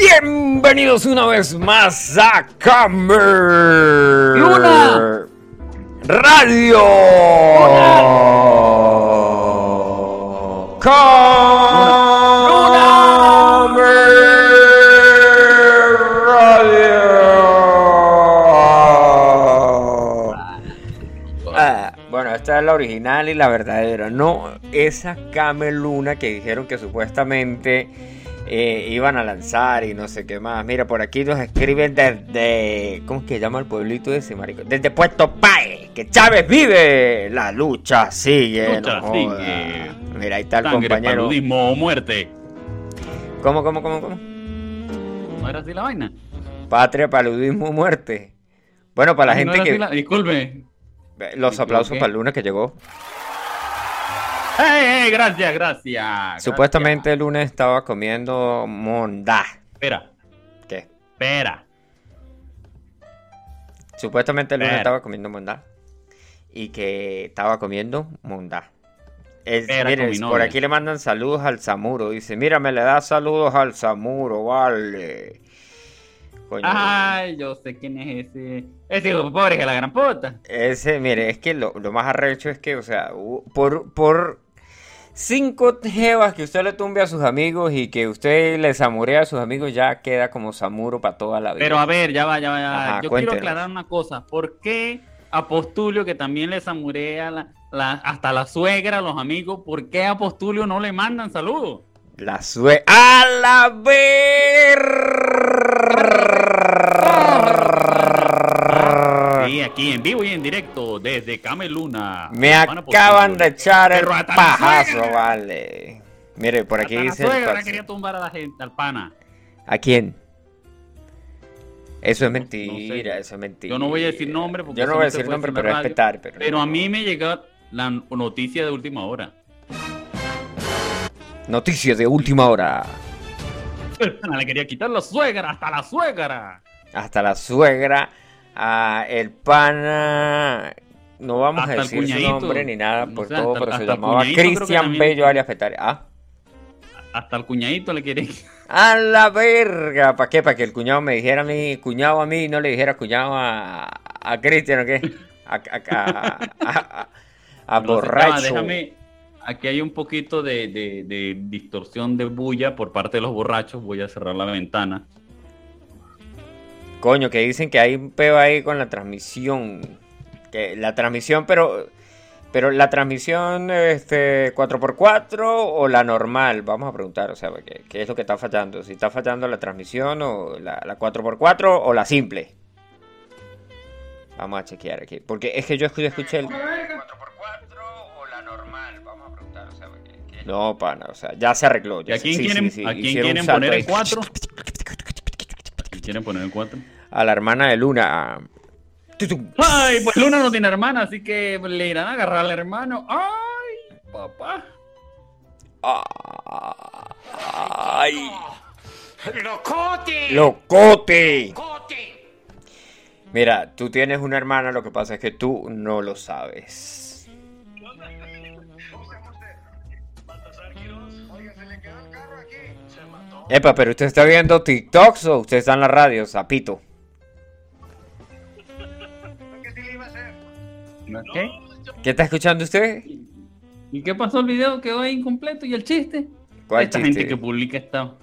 Bienvenidos una vez más a Camer Luna. Radio. Camer Radio. Ah, bueno, esta es la original y la verdadera, no esa Camel Luna que dijeron que supuestamente eh, iban a lanzar y no sé qué más. Mira, por aquí nos escriben desde. ¿Cómo es que llama el pueblito ese, marico? Desde Puerto Pae, que Chávez vive. La lucha sigue. Lucha no sigue. Mira, ahí está el Sangre, compañero. paludismo o muerte. ¿Cómo, cómo, cómo, cómo? ¿No era así la vaina? Patria, paludismo, muerte. Bueno, para la no gente que. la- Disculpe. Los aplausos para el lunes que llegó. ¡Ey, ey! Gracias, gracias. Supuestamente el lunes estaba comiendo mondá. Espera, ¿Qué? espera. Supuestamente el lunes estaba comiendo mondá. Y que estaba comiendo mondá. Es- miren, por aquí le mandan saludos al Zamuro. Dice, mira, me le da saludos al Zamuro, vale. Coño, Ay, yo sé quién es ese. Ese hijo pobre que la gran puta. Ese, mire, es que lo, lo más arrecho es que, o sea, por, por cinco jevas que usted le tumbe a sus amigos y que usted le zamurea a sus amigos, ya queda como Zamuro para toda la vida. Pero a ver, ya va, ya va, ya va. Ajá, Yo cuéntenos. quiero aclarar una cosa. ¿Por qué a Postulio, que también le zamurea la, la- hasta la suegra, los amigos, ¿por qué a Postulio no le mandan saludos? La sue... ¡A la ver! Aquí en vivo y en directo desde Cameluna. Me acaban de echar el la pajazo, suegra. vale. Mire, por aquí la dice el suegra quería tumbar a la gente, al pana. ¿A quién? Eso es mentira, no sé. eso es mentira. Yo no voy a decir nombre porque Yo no voy a decir nombre, pero la radio. respetar. Pero, Pero a mí me llegó la noticia de última hora. Noticias de última hora. El pana le quería quitar la suegra, hasta la suegra. Hasta la suegra, a el pana. No vamos Hasta a decir su nombre ni nada por todo, hasta- pero se hasta llamaba Cristian Bello alias Petare. Ah, Hasta el cuñadito le quiere. a la verga. ¿Para qué? ¿Para que el cuñado me dijera a mí, cuñado a mí, y no le dijera cuñado a, a Cristian o qué? A, borracho. déjame. Aquí hay un poquito de, de- de distorsión de bulla por parte de los borrachos. Voy a cerrar la ventana. Coño, que dicen que hay un peo ahí con la transmisión. Que la transmisión, pero. Pero la transmisión este 4x4 o la normal, vamos a preguntar, o sea, ¿qué, qué es lo que está fallando? Si está fallando la transmisión o la, la 4x4 o la simple. Vamos a chequear aquí, porque es que yo escuché, escuché el 4x4 o la normal, vamos a preguntar, o sea, ¿qué- qué- No, pana, o sea, ya se arregló. ¿Y ya a se- quién sí, quieren, sí, sí, ¿a quién quieren poner? ¿A quién quieren poner en cuatro? A la hermana de Luna. Ay, pues Luna no tiene hermana, así que le irán a agarrar al hermano. Ay, papá. Ay, ¡Locote! locote. ¡Locote! Mira, tú tienes una hermana, lo que pasa es que tú no lo sabes. Epa, pero usted está viendo TikToks o usted está en la radio, sapito. ¿Qué? ¿Qué está escuchando usted? ¿Y qué pasó el video? Quedó ahí incompleto. ¿Y el chiste? ¿Cuál Esta chiste? gente que publica esta-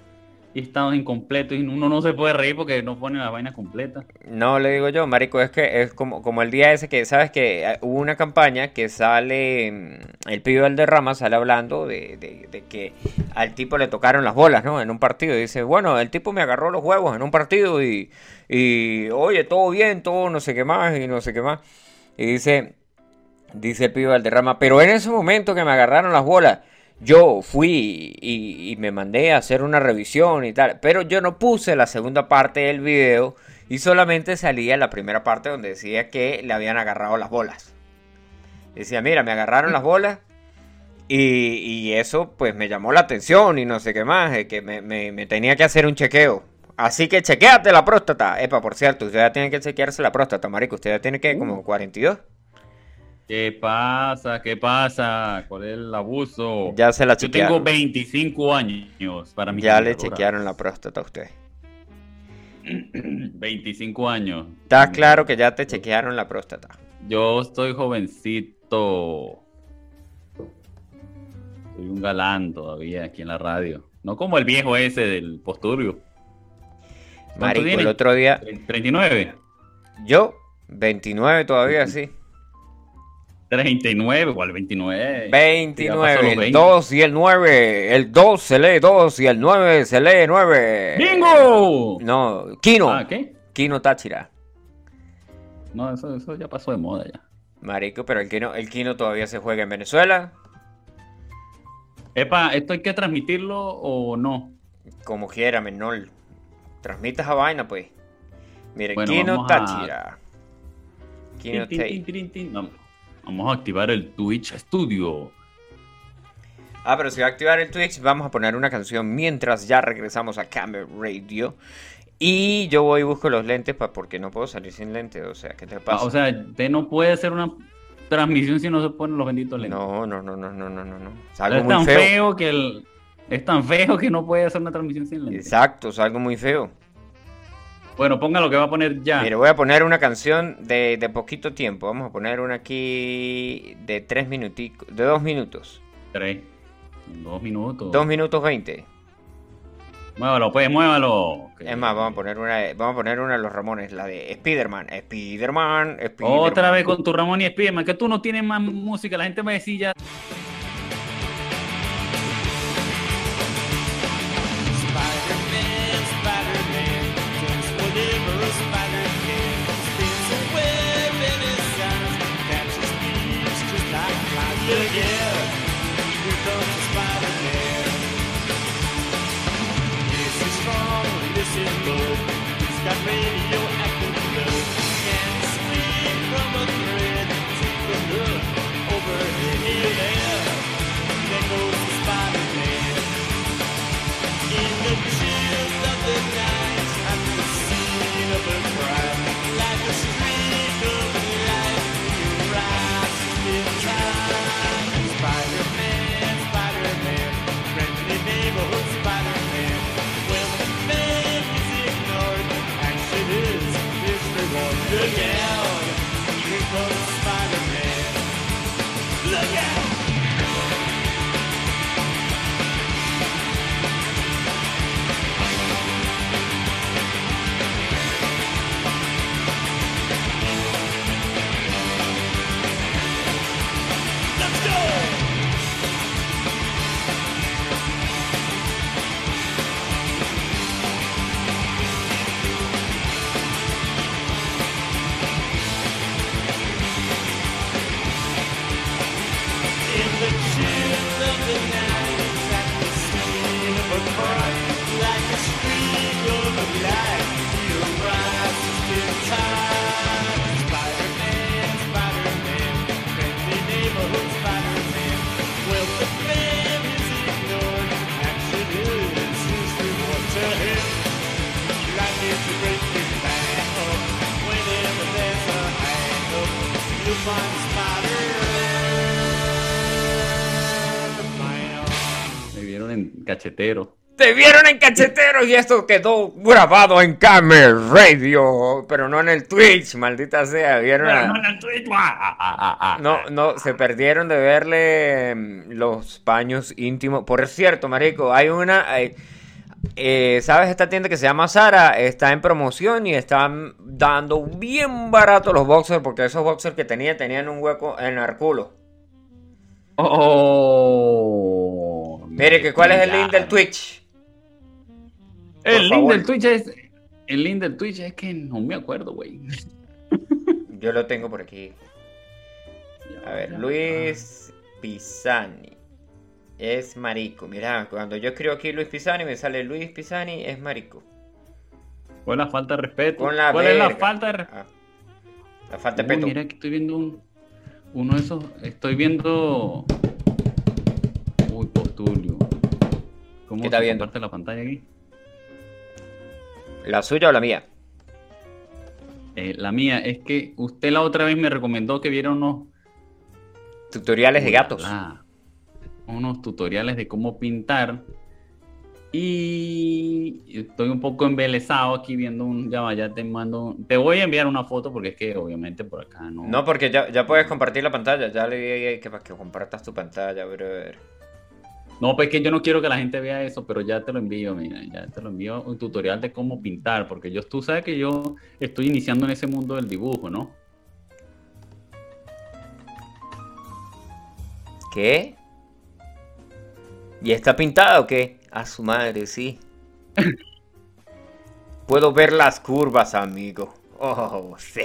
estados incompletos y uno no se puede reír porque no pone la vaina completa. No, le digo yo, marico, es que es como, como el día ese que, ¿sabes? Que eh, hubo una campaña que sale, mm, el pibe del derrama sale hablando de, de- de que al tipo le tocaron las bolas, ¿no? En un partido. Y dice, bueno, el tipo me agarró los huevos en un partido y, y oye, todo bien, todo no sé qué más y no sé qué más. Y dice, dice el pibe del derrama, pero en ese momento que me agarraron las bolas, yo fui y, y me mandé a hacer una revisión y tal, pero yo no puse la segunda parte del video y solamente salía la primera parte donde decía que le habían agarrado las bolas. Decía, mira, me agarraron las bolas y, y eso pues me llamó la atención y no sé qué más, que me, me- me tenía que hacer un chequeo. Así que chequéate la próstata. Epa, por cierto, usted ya tiene que chequearse la próstata, marico. Usted ya tiene que como 42. ¿Qué pasa? ¿Qué pasa? ¿Cuál es el abuso? Ya se la Yo tengo chequearon. 25 años para mi Ya le chequearon la próstata a usted. 25 años. Está claro que ya te chequearon la próstata. Yo estoy jovencito. Soy un galán todavía aquí en la radio. No como el viejo ese del posturio. ¿Cuánto Marico, tiene? el otro día, 39. yo, 29 todavía, sí. 39, igual 29. Ya pasó 29, los el 20. 2 y el 9. El 2 se lee 2 y el 9 se lee 9. ¡Bingo! No, Kino. Ah, ¿qué? Kino Táchira. No, eso, eso ya pasó de moda ya. Marico, pero el Kino, el Kino todavía se juega en Venezuela. Epa, ¿esto hay que transmitirlo o no? Como quiera, menor. Transmitas a vaina, pues. Mire, Bueno, Kino vamos a- Táchira. Kino Tin, Vamos- a activar el Twitch Studio. Ah, pero si va a activar el Twitch, vamos a poner una canción mientras ya regresamos a Camera Radio. Y yo voy y busco los lentes pa- porque no puedo salir sin lentes. O sea, ¿qué te Ah, pasa? o sea, usted no puede hacer una transmisión si no se ponen los benditos lentes. no, no, no, no, no, no, no. Es es algo tan muy feo. feo. que el... Es tan feo que no puede hacer una transmisión sin lentes. Exacto, es algo muy feo. Bueno, ponga lo que va a poner ya. Mire, voy a poner una canción de, de poquito tiempo. Vamos a poner una aquí de tres minuticos, de dos minutos. Tres. Dos minutos. Dos minutos veinte. Muévalo, pues, muévalo. Que- Es más, vamos a poner una, vamos a poner una de los Ramones, la de Spiderman, Spiderman, Spiderman. Otra vez con tu Ramón y Spiderman, que tú no tienes más música, la gente va a decir ya. my baby. Cachetero. Te vieron en cacheteros y esto quedó grabado en Camera Radio, pero no en el Twitch, maldita sea. Vieron Pero a- no en el Twitch. No, no, se perdieron de verle mm, los paños íntimos. Por cierto, marico, hay una... hay- eh, ¿Sabes esta tienda que se llama Sara? Está en promoción y están dando bien barato los boxers porque esos boxers que tenía tenían un hueco en el culo. Oh. Mire, que ¿cuál es el link del Twitch? El Por link favor. del Twitch es. El link del Twitch es que no me acuerdo, güey. Yo lo tengo por aquí. A ver, Luis Pisani. Es marico. Mira, cuando yo escribo aquí Luis Pisani, me sale Luis Pisani, es marico. ¿Cuál es la falta de respeto? Con la ¿Cuál es la falta de respeto? Ah, la falta de peto. mira que estoy viendo un, uno de esos. Estoy viendo. ¿Cómo ¿Qué está viendo? comparte la pantalla aquí? ¿La suya o la mía? Eh, la mía es que usted la otra vez me recomendó que viera unos. Tutoriales de gatos. Ah, unos tutoriales de cómo pintar. Y estoy un poco embelesado aquí viendo un. Ya ya te mando. Te voy a enviar una foto porque es que obviamente por acá no. No, porque ya, ya puedes compartir la pantalla. Ya le di ahí que para que compartas tu pantalla, brother. No, pues que yo no quiero que la gente vea eso, pero ya te lo envío, mira, ya te lo envío un tutorial de cómo pintar, porque yo, tú sabes que yo estoy iniciando en ese mundo del dibujo, ¿no? ¿Qué? ¿Y está pintado o qué? A su madre, sí. Puedo ver las curvas, amigo. Oh, sí.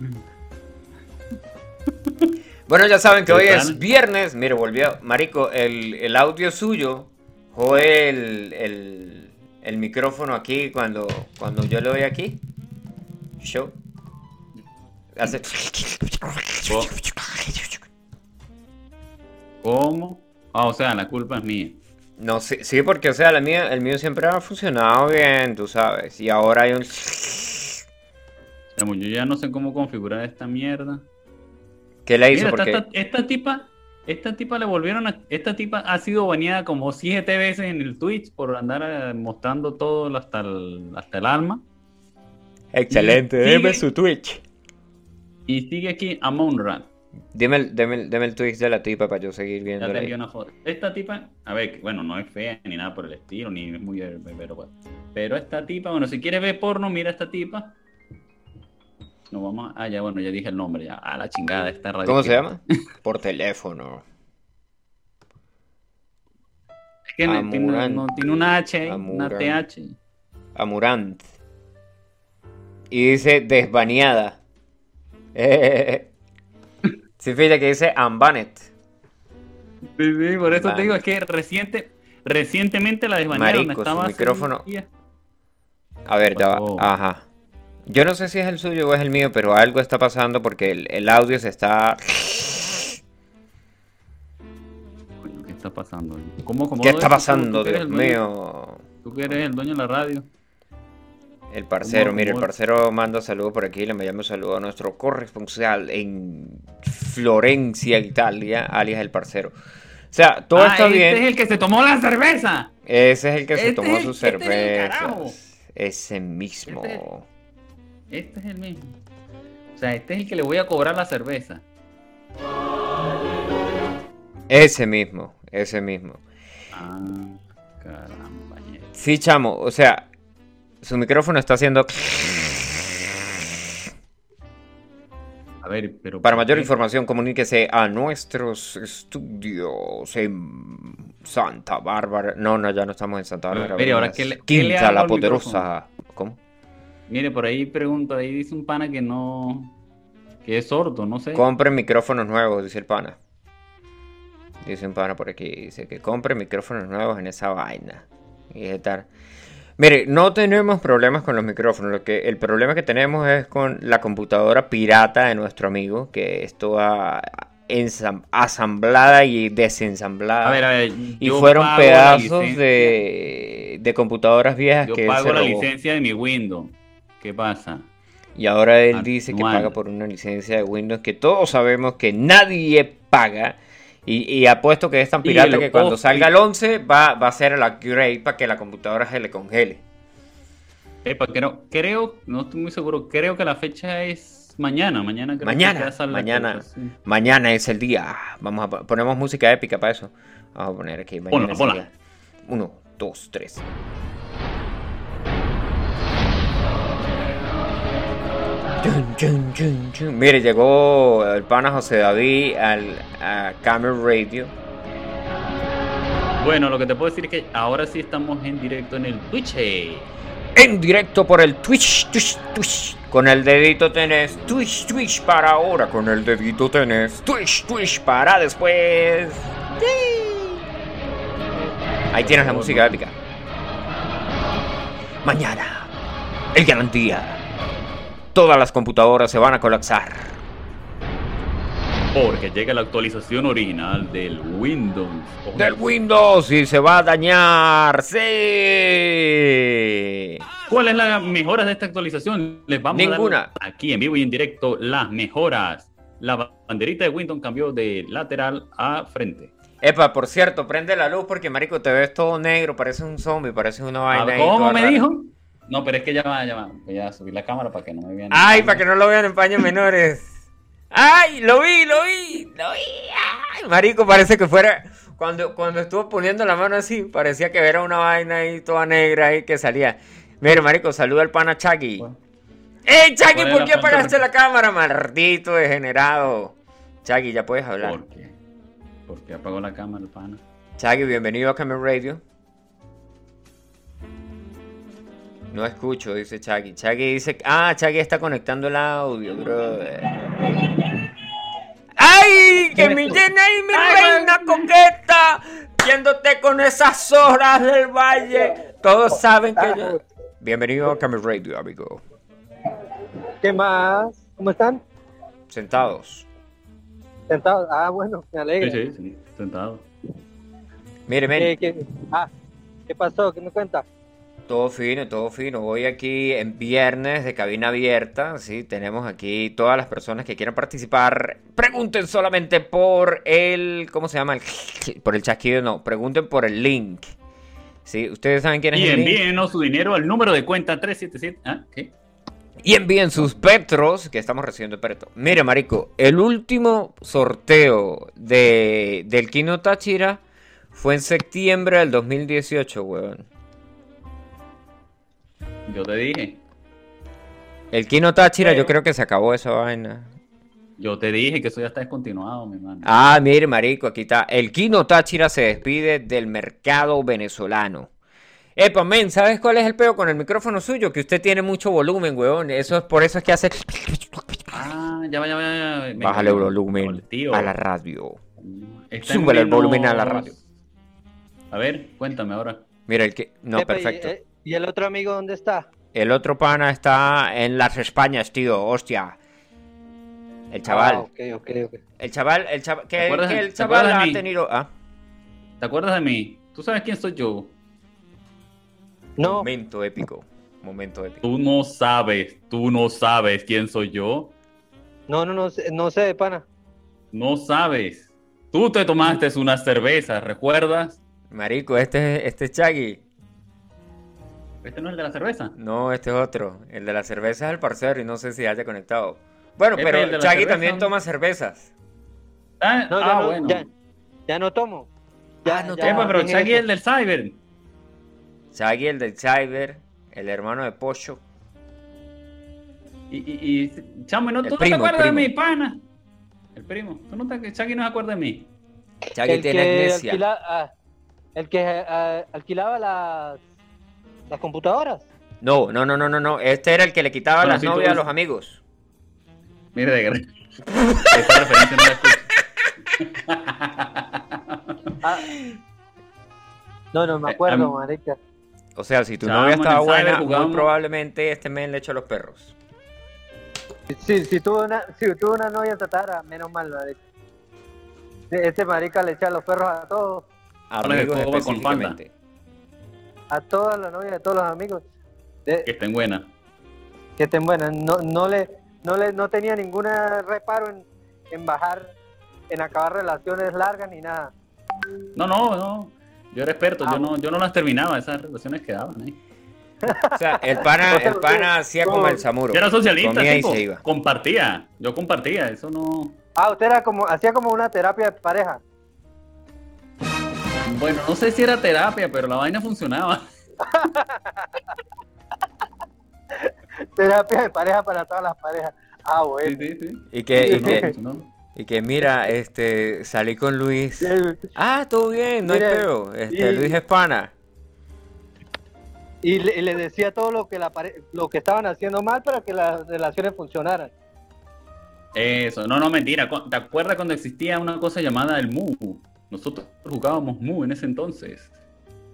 Bueno, ya saben que ¿Qué hoy es viernes. Mire, volvió. Marico, el, el audio suyo. Jode el, el, el micrófono aquí cuando, cuando yo lo doy aquí. Show. Hace. ¿Cómo? Ah, o sea, la culpa es mía. No, sí, sí, porque, o sea, la mía, el mío siempre ha funcionado bien, tú sabes. Y ahora hay un... Yo ya no sé cómo configurar esta mierda. ¿Qué le hizo? Mira, esta, Porque... esta- esta tipa, esta tipa le volvieron a, esta tipa ha sido baneada como siete veces en el Twitch por andar eh, mostrando todo hasta el, hasta el alma. Excelente, y deme sigue- su Twitch. Y sigue aquí Amon Rat. Dime el, deme, el- deme el Twitch de la tipa para yo seguir Ya viendo. te envié una foto. Esta tipa, a ver, que, bueno, no es fea ni nada por el estilo, ni es muy pero, bueno. pero esta tipa, bueno, si quieres ver porno, mira esta tipa. Nos vamos a, ah, ya, bueno, ya dije el nombre, ya, a la chingada esta radio. ¿Cómo se llama? Por teléfono. Es que no- tiene, Amurant. no, tiene una H ahí, una Amurant. TH. Amurant. Y dice desbaneada. Eh, sí, fíjate que dice unbanned. Sí, sí, por eso te digo, es que reciente, recientemente la desbanearon. Marico, su micrófono. A ver, ya va. Pasó. Ajá. Yo no sé si es el suyo o es el mío, pero algo está pasando porque el, el audio se está... ¿Qué está pasando? ¿Cómo, cómo ¿Qué está tú? pasando, ¿Tú que eres Dios mío? Tú que eres el dueño de la radio. El parcero, ¿Cómo- mire, el parcero manda saludos por aquí, le enviamos saludos a nuestro corresponsal en Florencia, Italia, alias el parcero. O sea, todo Ah, está este bien. es el que se tomó la cerveza. Ese es el que se Este tomó sus este es cervezas. Ese mismo. Este es el mismo. O sea, este es el que le voy a cobrar la cerveza. Ese mismo, ese mismo. Ah, caramba. Sí, chamo, o sea, su micrófono está haciendo... A ver, pero. Para ¿por mayor información, comuníquese a nuestros estudios en Santa Bárbara. No, no, ya no estamos en Santa Bárbara. Mire, ahora, ¿qué le- qué le Quinta la Poderosa. ¿Cómo? Mire, por ahí pregunto, ahí dice un pana que no. que es sordo, no sé. Compre micrófonos nuevos, dice el pana. Dice un pana por aquí, dice que compre micrófonos nuevos en esa vaina. Y tal. Mire, no tenemos problemas con los micrófonos. Lo que, el problema que tenemos es con la computadora pirata de nuestro amigo, que es toda asamblada y desensamblada. A ver, a ver. y yo fueron pedazos de, de computadoras viejas Yo que él pago la robó. licencia de mi Windows. ¿Qué pasa? Y ahora él dice que paga por una licencia de Windows que todos sabemos que nadie paga. Y, y apuesto que es tan pirata que cuando salga el 11 va, va a ser el upgrade para que la computadora se le congele. Epa, creo, creo, no estoy muy seguro, creo que la fecha es mañana, mañana creo Mañana, que mañana. sí. Mañana es el día. Vamos a po- ponemos música épica para eso. Vamos a poner aquí. Mañana Ponla, ponla. Uno, dos, tres. Chun, chun, chun, chun. Mire, llegó el pana José David al a Radio. Bueno, lo que te puedo decir es que ahora sí estamos en directo en el Twitch. En directo por el Twitch, Twitch, Twitch. Con el dedito tenés Twitch, Twitch para ahora. Con el dedito tenés Twitch, Twitch para después. Ahí tienes la música épica. Mañana, el gran día. Todas las computadoras se van a colapsar. Porque llega la actualización original del Windows. Del Windows y se va a dañar. Sí. ¿Cuál es la mejora de esta actualización? Les vamos Ninguna. a dar aquí en vivo y en directo las mejoras. La banderita de Windows cambió de lateral a frente. Epa, por cierto, prende la luz porque, marico, te ves todo negro, pareces un zombie, pareces una Ah, vaina ahí ¿Cómo me rara. dijo? No, pero es que ya va, ya va. Voy a subir la cámara para que no me vean. Ay, para que no lo vean en paños menores. Ay, lo vi, lo vi, lo vi. Ay, marico, parece que fuera... Cuando, cuando estuvo poniendo la mano así, parecía que era una vaina ahí toda negra ahí que salía. Mire, marico, saluda al pana Chucky. ¡Ey, ¿Cuál es por qué apagaste la cámara, maldito degenerado? Chucky, ya puedes hablar. ¿Por qué? ¿Por qué apagó la cámara el pana? Chucky, bienvenido a Camel Radio. No escucho, dice Chucky. Chucky dice. Ah, Chucky está conectando el audio, bro. ¡Ay! ¡Que me llena ahí mi reina coqueta! Viéndote con esas horas del valle. Todos saben que yo. Bienvenido a Camel Radio, amigo. ¿Qué más? ¿Cómo están? Sentados. ¿Sentados? Ah, bueno, me alegra. Sí, sí, sí, sentado. Mire, men. ¿Qué, qué- Ah, ¿qué pasó? ¿Qué me cuenta? Todo fino, todo fino. Hoy aquí en viernes de cabina abierta, sí, tenemos aquí todas las personas que quieran participar. Pregunten solamente por el, ¿cómo se llama? El- por el chasquido, no. Pregunten por el link. Sí, ustedes saben quién es Y el link. envíenos su dinero al número de cuenta 377. ¿Ah? ¿Qué? Y envíen sus petros, que estamos recibiendo petro. Mire, marico, el último sorteo de, del Kino Táchira fue en septiembre del 2018, weón. Yo te dije. El Kino Táchira, yo creo que se acabó esa vaina. Yo te dije que eso ya está descontinuado, mi hermano. Ah, mire, marico, aquí está. El Kino Táchira se despide del mercado venezolano. Epa, men, ¿sabes cuál es el peo con el micrófono suyo? Que usted tiene mucho volumen, weón. Eso es por eso es que hace. Ah, ya va, ya va, ya va. Bájale el volumen tío. a la radio. Está el volumen a la radio. A ver, cuéntame ahora. Mira, el que. No, Epa, perfecto. eh, ¿Y, el otro amigo dónde está? El otro pana está en las Españas, tío. Hostia. El chaval. Ah, ok. El chaval, el chaval. ¿Te Que, el chaval ha tenido. Ah, ¿Te acuerdas de mí? ¿Tú sabes quién soy yo? No, momento épico. Momento épico. Tú no sabes, tú no sabes quién soy yo. no, no, no, sé- no sé, pana. No sabes. Tú te tomaste unas cervezas, ¿recuerdas? Marico, este, este es Chaggy. Este no es el de la cerveza. No, este es otro. El de la cerveza es el parcero y no sé si haya conectado. Bueno, de pero cerveza, también toma cervezas. Ah, No, ya, ah, no, bueno. ya, ya no tomo. Ya, Ah, no Epa, pero eso. es el del Cyber. Chaggy, el del Cyber, el hermano de Pocho. Y, y, y chamo, ¿no, El ¿tú no te acuerdas de mi pana? El primo. ¿Tú no te, Chaggy no se acuerda de mí? Chaggy el tiene que, alquila- ah, el que ah, alquilaba las, las computadoras. No, no, no, no, no, no. Este era el que le quitaba Bueno, las sí, tú novias a los amigos. Mire de guerra. Esa referencia no la escucho. Ah, no, no me Eh, acuerdo, marica. O sea, si tu novia estaba buena, muy probablemente este men le echó a los perros. Si, si tuve una, si tuve una novia tatara, menos mal, marica. Este marica le echa los perros a todos, de Amigos con específicamente. A todas las novias de todos los amigos. De- Que estén buenas. que estén buenas. No, no le, no le, no tenía ningún reparo en, en bajar, en acabar relaciones largas ni nada. No, no, no. Yo era experto, Ah, yo no, yo no las terminaba, esas relaciones quedaban ahí. O sea, el pana, el pana hacía como el Samuro. Yo era socialista, Comía y tipo, se iba. compartía. Yo compartía, eso no. Ah, usted era como, hacía como una terapia de pareja. Bueno, no sé si era terapia, pero la vaina funcionaba. Terapia de pareja para todas las parejas. Ah, bueno. sí, sí. Y que, y que, y que mira, este, salí con Luis. Ah, todo bien, no hay Mire, peo. Este, y- Luis es pana. Y le, y le decía todo lo que la pare- lo que estaban haciendo mal para que las relaciones funcionaran. Eso, no, no, mentira. ¿Te acuerdas cuando existía una cosa llamada el Mu? Nosotros jugábamos Mu en ese entonces.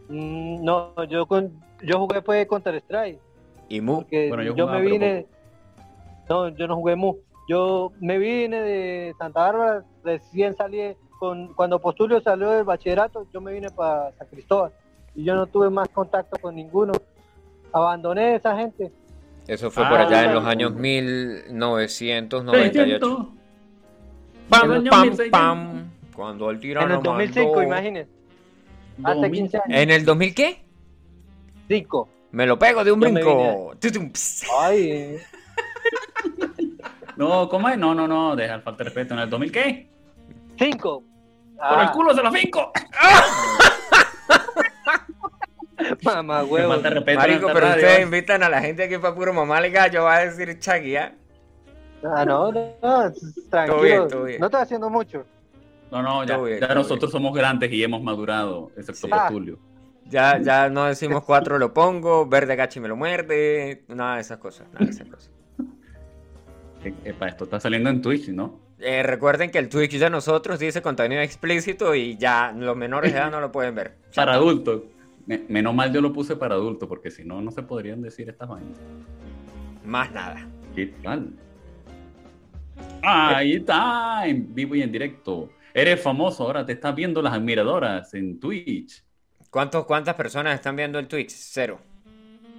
Mm, no, yo con, yo jugué fue Counter Strike. Y Mu. Bueno, yo yo, me vine. No, yo no jugué mu. Yo me vine de Santa Bárbara, recién salí con cuando Postulio salió del bachillerato, yo me vine para San Cristóbal y yo no tuve más contacto con ninguno. Abandoné a esa gente. Eso fue Ah, por allá en los años 1998. 600. Pam, pam, 1600. pam, Cuando el tirano En el 2005, mandó- imagínense. Hace 2000. 15 años. ¿En el 2000 qué? 5. Me lo pego de un Yo brinco. Ay, No, ¿cómo es? No, no, no, deja el falta de respeto. ¿En el 2000 qué? 5. ¡Por el culo se lo finco! Mamá, huevo. falta de respeto. Marico, pero radio. ustedes invitan a la gente aquí para puro mamá le gallo, va a decir Chagui, ¿ah? Ah, no, no, no, tranquilo. bien, todo bien. No estoy haciendo mucho. No, no, ya, bien, nosotros somos grandes y hemos madurado, excepto Sí. por Ah. Tulio. Ya, ya no decimos cuatro lo pongo, verde gachi me lo muerde, nada de esas cosas, nada de esas cosas. Eh, epa, esto está saliendo en Twitch, ¿no? Eh, recuerden que el Twitch de nosotros dice contenido explícito y ya los menores de edad no lo pueden ver. Para adultos. Me- menos mal yo lo puse para adultos, porque si no, no se podrían decir estas vainas. Más nada. ¿Qué tal? Ahí está, en vivo y en directo. Eres famoso, ahora te estás viendo las admiradoras en Twitch. ¿Cuántos, ¿Cuántas personas están viendo el Twitch? Cero.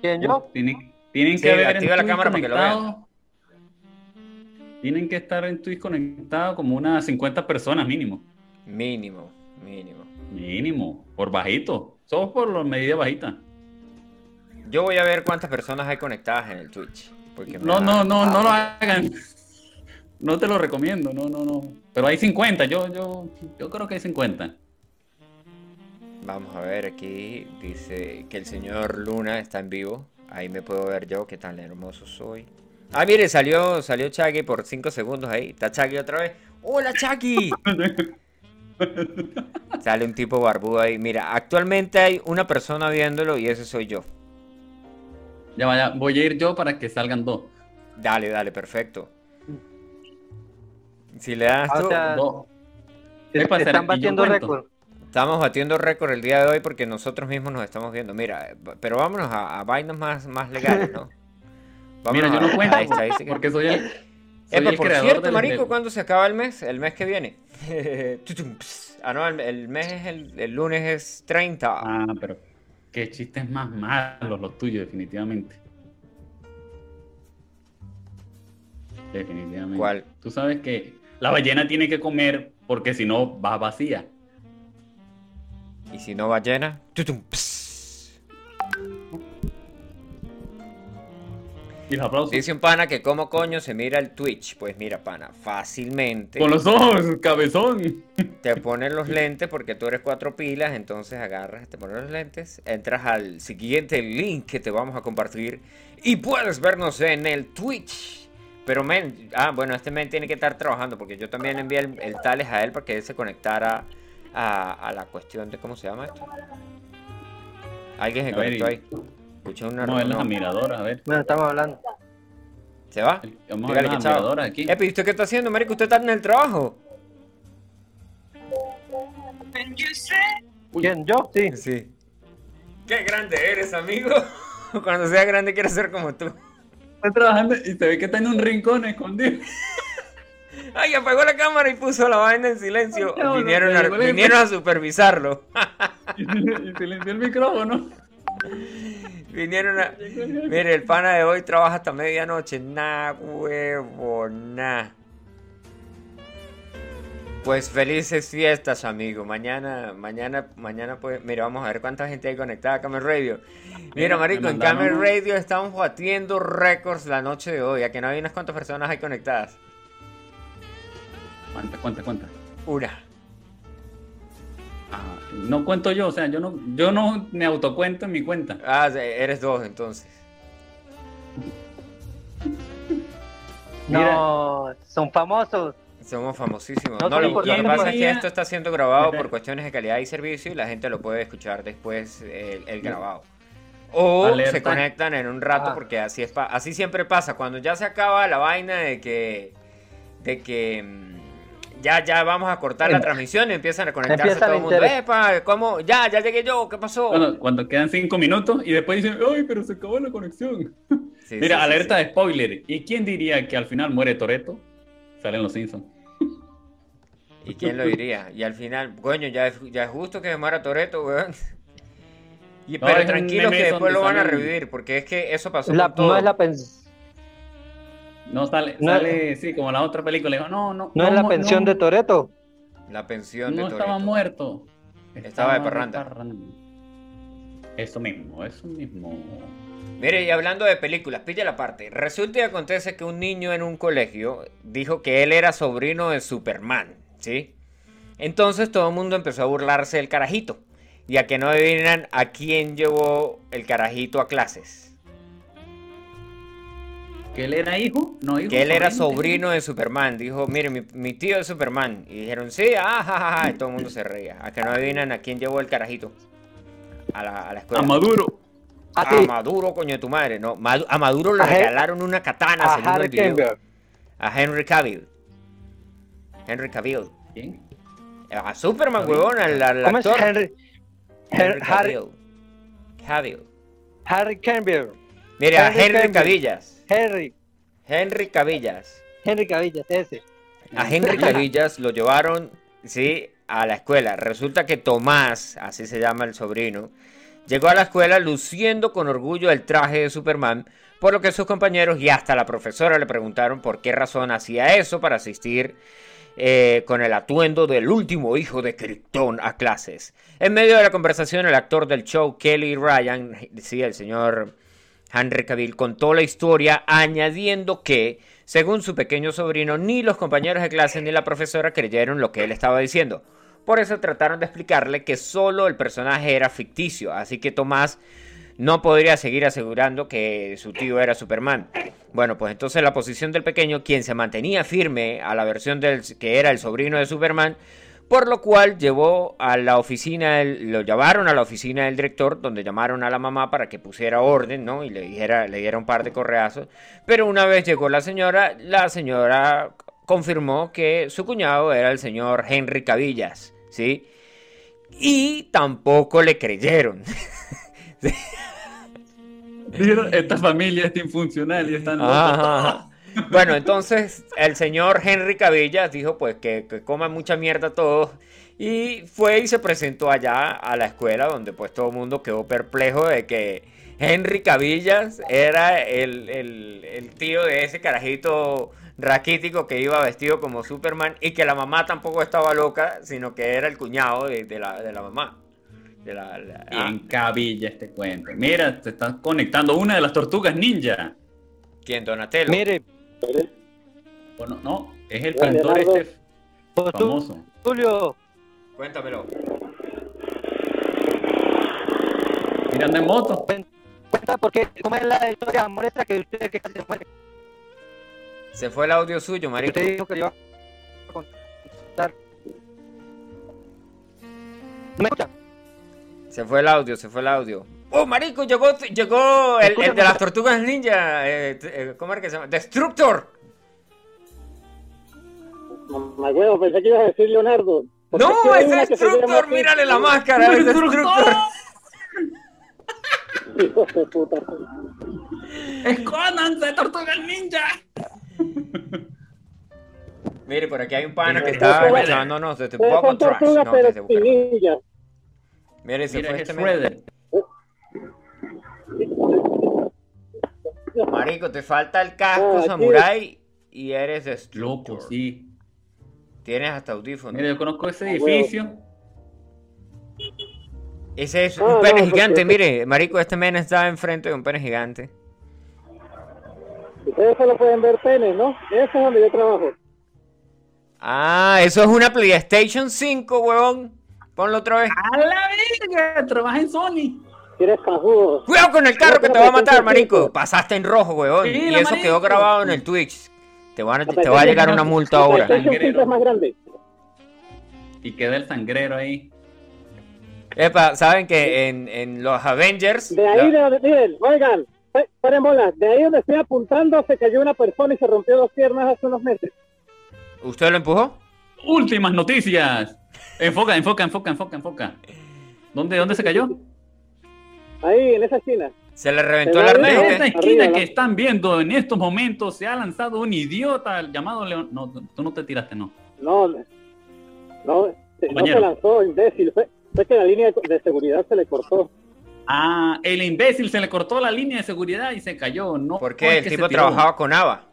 ¿Quién yo? Tienen, tienen Sí, que ver en activa la cámara para que lo conectados. Tienen que estar en Twitch conectados como unas 50 personas mínimo. Mínimo, mínimo. Mínimo, por bajito. Somos por la medida bajita. Yo voy a ver cuántas personas hay conectadas en el Twitch. Porque No, no, no, no lo hagan. No te lo recomiendo, no, no, no. Pero hay 50, yo, yo, yo creo que hay 50. Vamos a ver aquí. Dice que el señor Luna está en vivo. Ahí me puedo ver yo, qué tan hermoso soy. Ah, mire, salió, salió Chaggy por 5 segundos ahí. Está Chaggy otra vez. ¡Hola, Chaggy! Sale un tipo barbudo ahí. Mira, actualmente hay una persona viéndolo y ese soy yo. Ya vaya, voy a ir yo para que salgan dos. Dale, dale, perfecto. Si le das Ah, tú, o sea, Dos. es- Epa, será están batiendo récord. estamos batiendo récord el día de hoy porque nosotros mismos nos estamos viendo. Mira, pero vámonos a, a vainas más, más legales, ¿no? Mira, yo no cuento a porque soy el, Epa, el por cierto, marico, ¿cuándo se acaba el mes? El mes que viene. Ah, no, el, el mes es el, el lunes es 30. Ah, pero qué chistes más malos los tuyos, definitivamente. Definitivamente. ¿Cuál? Tú sabes que la ballena tiene que comer porque si no va vacía. Y si no va llena, tutum. Y los aplausos. dice un pana que como coño se mira el Twitch. Pues mira, pana, fácilmente Con los ojos, cabezón. te pones los lentes porque tú eres cuatro pilas, entonces agarras, te pones los lentes, entras al siguiente link que te vamos a compartir y puedes vernos en el Twitch. Pero men, ah, bueno, este men tiene que estar trabajando porque yo también envié el, el tales a él para que él se conectara a, a la cuestión de cómo se llama esto. Alguien se ver, conectó ahí. Escuché una Vamos a ver las admiradoras, a ver. Bueno, estamos hablando. ¿Se va? Vamos a ver las que chao. admiradoras aquí. Epi, ¿usted qué está haciendo, marico? ¿Usted está en el trabajo? ¿Quién? ¿Yo? Sí. Sí. Qué grande eres, amigo. Cuando sea grande quiero ser como tú. Está trabajando y se ve que está en un rincón escondido. Ay, apagó la cámara y puso la vaina en silencio. No, vinieron, a, vinieron supervisarlo. y silenció el micrófono. vinieron a... Mire, el pana de hoy trabaja hasta medianoche. Nah, huevo, nah. Pues felices fiestas, amigo. Mañana, mañana, mañana pues, mira, vamos a ver cuánta gente hay conectada a Camel Radio. Mira, Mira, marico, en Camel. Radio estamos batiendo récords la noche de hoy. A que no hay unas cuantas personas hay conectadas. Cuenta, cuenta, cuenta. Una. Ah, no cuento yo, o sea, yo no, yo no me autocuento en mi cuenta. Ah, eres dos entonces. Mira. No, son famosos. Somos famosísimos. No No, lo, lo que pasa es que esto está siendo grabado por cuestiones de calidad y servicio y la gente lo puede escuchar después el, el grabado. O Alerta. se conectan en un rato Ah. porque así es pa- así siempre pasa. Cuando ya se acaba la vaina de que de que mm, ya ya vamos a cortar la Em- transmisión y empiezan a conectarse empieza todo el mundo. Epa, ¿cómo? Ya, ya llegué yo, ¿qué pasó? Cuando, cuando quedan cinco minutos y después dicen, ¡ay, pero se acabó la conexión! Sí, Mira, sí, alerta de spoiler. ¿Y quién diría que al final muere Toreto? Salen los Simpsons. ¿Y quién lo diría? Y al final, coño, ya es, ya es justo que se muera Toreto, weón. Y, No, pero meme que después lo van a revivir, porque es que eso pasó La- con todo. no es la No sale, No- sale, sí, como la otra película. Dijo, no, no. no es la pensión no- de Toreto. La pensión de No estaba muerto. Estaba de parranda. Eso mismo, eso mismo. Mire, y hablando de películas, pilla la parte. Resulta y acontece que un niño en un colegio dijo que él era sobrino de Superman, ¿sí? Entonces todo el mundo empezó a burlarse del carajito. Y a que no adivinan a quién llevó el carajito a clases. ¿Que él era hijo? No, hijo. Que él era sobrino. de Superman. Dijo, mire, mi, mi tío es Superman. Y dijeron, sí, ah, ja, ja, ja", Y todo el mundo se reía. A que no adivinan a quién llevó el carajito a la, a la escuela. A Maduro. A Maduro, coño de tu madre. No, Madu- a Maduro le A regalaron una katana, a según Harry el video. A Henry Cavill. Henry Cavill. ¿Quién? A Superman, Cavill. huevón, al, al ¿Cómo es actor. Henry? Henry Henry, Cavill. Cavill. Harry Cavill. Mire, a Henry Henry Cavill. Cavillas. Henry. Henry Cavillas. Henry Cavillas, ese. A Henry Cavillas lo llevaron, sí, a la escuela. Resulta que Tomás, así se llama el sobrino, llegó a la escuela luciendo con orgullo el traje de Superman, por lo que sus compañeros y hasta la profesora le preguntaron por qué razón hacía eso para asistir eh, con el atuendo del último hijo de Krypton a clases. En medio de la conversación, el actor del show, Kelly Ryan, sí, el señor Henry Cavill contó la historia añadiendo que, según su pequeño sobrino, ni los compañeros de clase ni la profesora creyeron lo que él estaba diciendo. Por eso trataron de explicarle que solo el personaje era ficticio, así que Tomás no podría seguir asegurando que su tío era Superman. Bueno, pues entonces la posición del pequeño, quien se mantenía firme a la versión del que era el sobrino de Superman, por lo cual llevó a la oficina, lo llevaron a la oficina del director, donde llamaron a la mamá para que pusiera orden, ¿no? Y le dijera, le diera un par de correazos. Pero una vez llegó la señora, la señora confirmó que su cuñado era el señor Henry Cavillas, ¿sí? Y tampoco le creyeron. Esta familia está infuncional y están locos. Ajá, ajá. Bueno, entonces el señor Henry Cavillas dijo pues que, que coman mucha mierda todos y fue y se presentó allá a la escuela donde pues todo el mundo quedó perplejo de que Henry Cavillas era el, el- el tío de ese carajito raquítico que iba vestido como Superman y que la mamá tampoco estaba loca, sino que era el cuñado de, de la, de la mamá. De la, la- ah, Bien cabilla este cuento. Mira, te estás conectando una de las tortugas ninja. ¿Quién? Donatello. Mire, Bueno, no, es el Leonardo. este pues famoso. Tulio, Cuéntamelo. Mira, anda en moto. cuenta por qué, cómo es la historia de amor esa que usted que casi se muere. Se fue el audio suyo, marico. Usted dijo que le iba a contar. ¿No me escucha? Se fue el audio, se fue el audio. ¡Oh, marico! Llegó, llegó el, el de las tortugas ninja. eh, eh, ¿Cómo era que se llama? ¡Destructor! Mamá huevo, pensé que ibas a decir Leonardo. ¡No, es Destructor! ¡Mírale la máscara! ¡Es Destructor! Hijos de puta. ¡Escóndanse, tortugas ninja! Mire, por aquí hay un pana que está escuchándonos desde Poco Trash. tortugas, No, desde ninjas. Mire, se Mira, fue es este men. Shredder. Marico, te falta el casco Ah, aquí. samurai y eres Destructor. Loco, sí. Tienes hasta audífonos. Mira, yo conozco ese huevo. edificio. Ese es Ah, un pene no, gigante, mire. Marico, este men está enfrente de un pene gigante. Ustedes solo pueden ver penes, ¿no? Eso es donde yo trabajo. Ah, eso es una PlayStation 5, huevón. Ponlo otra vez. ¡A la verga! Trabaja en Sony. Eres pajudo. Cuidado con el carro que te va a matar, marico. Pasaste en rojo, weón. Sí, y eso marico. quedó grabado en el Twitch. Te, van a- te va a llegar una multa ahora. PlayStation Sangrero. 5 es más grande. Y queda el sangrero ahí. Epa, saben que en, en los Avengers. De ahí, de miren, oigan, pa- paren bolas. De ahí donde estoy apuntando se cayó una persona y se rompió dos piernas hace unos meses. ¿Usted lo empujó? Últimas noticias. Enfoca, enfoca, enfoca, enfoca, enfoca. ¿Dónde, dónde se cayó? Ahí, en esa esquina. ¿Se le reventó el arnés En qué? esta Arriba, esquina ¿no? que están viendo en estos momentos se ha lanzado un idiota llamado León. No, tú no te tiraste, no. No, no, no se, no Compañero. se lanzó, imbécil. Fue, fue que la línea de, seguridad se le cortó. Ah, el imbécil se le cortó la línea de seguridad y se cayó. No, Porque el tipo trabajaba con Ava.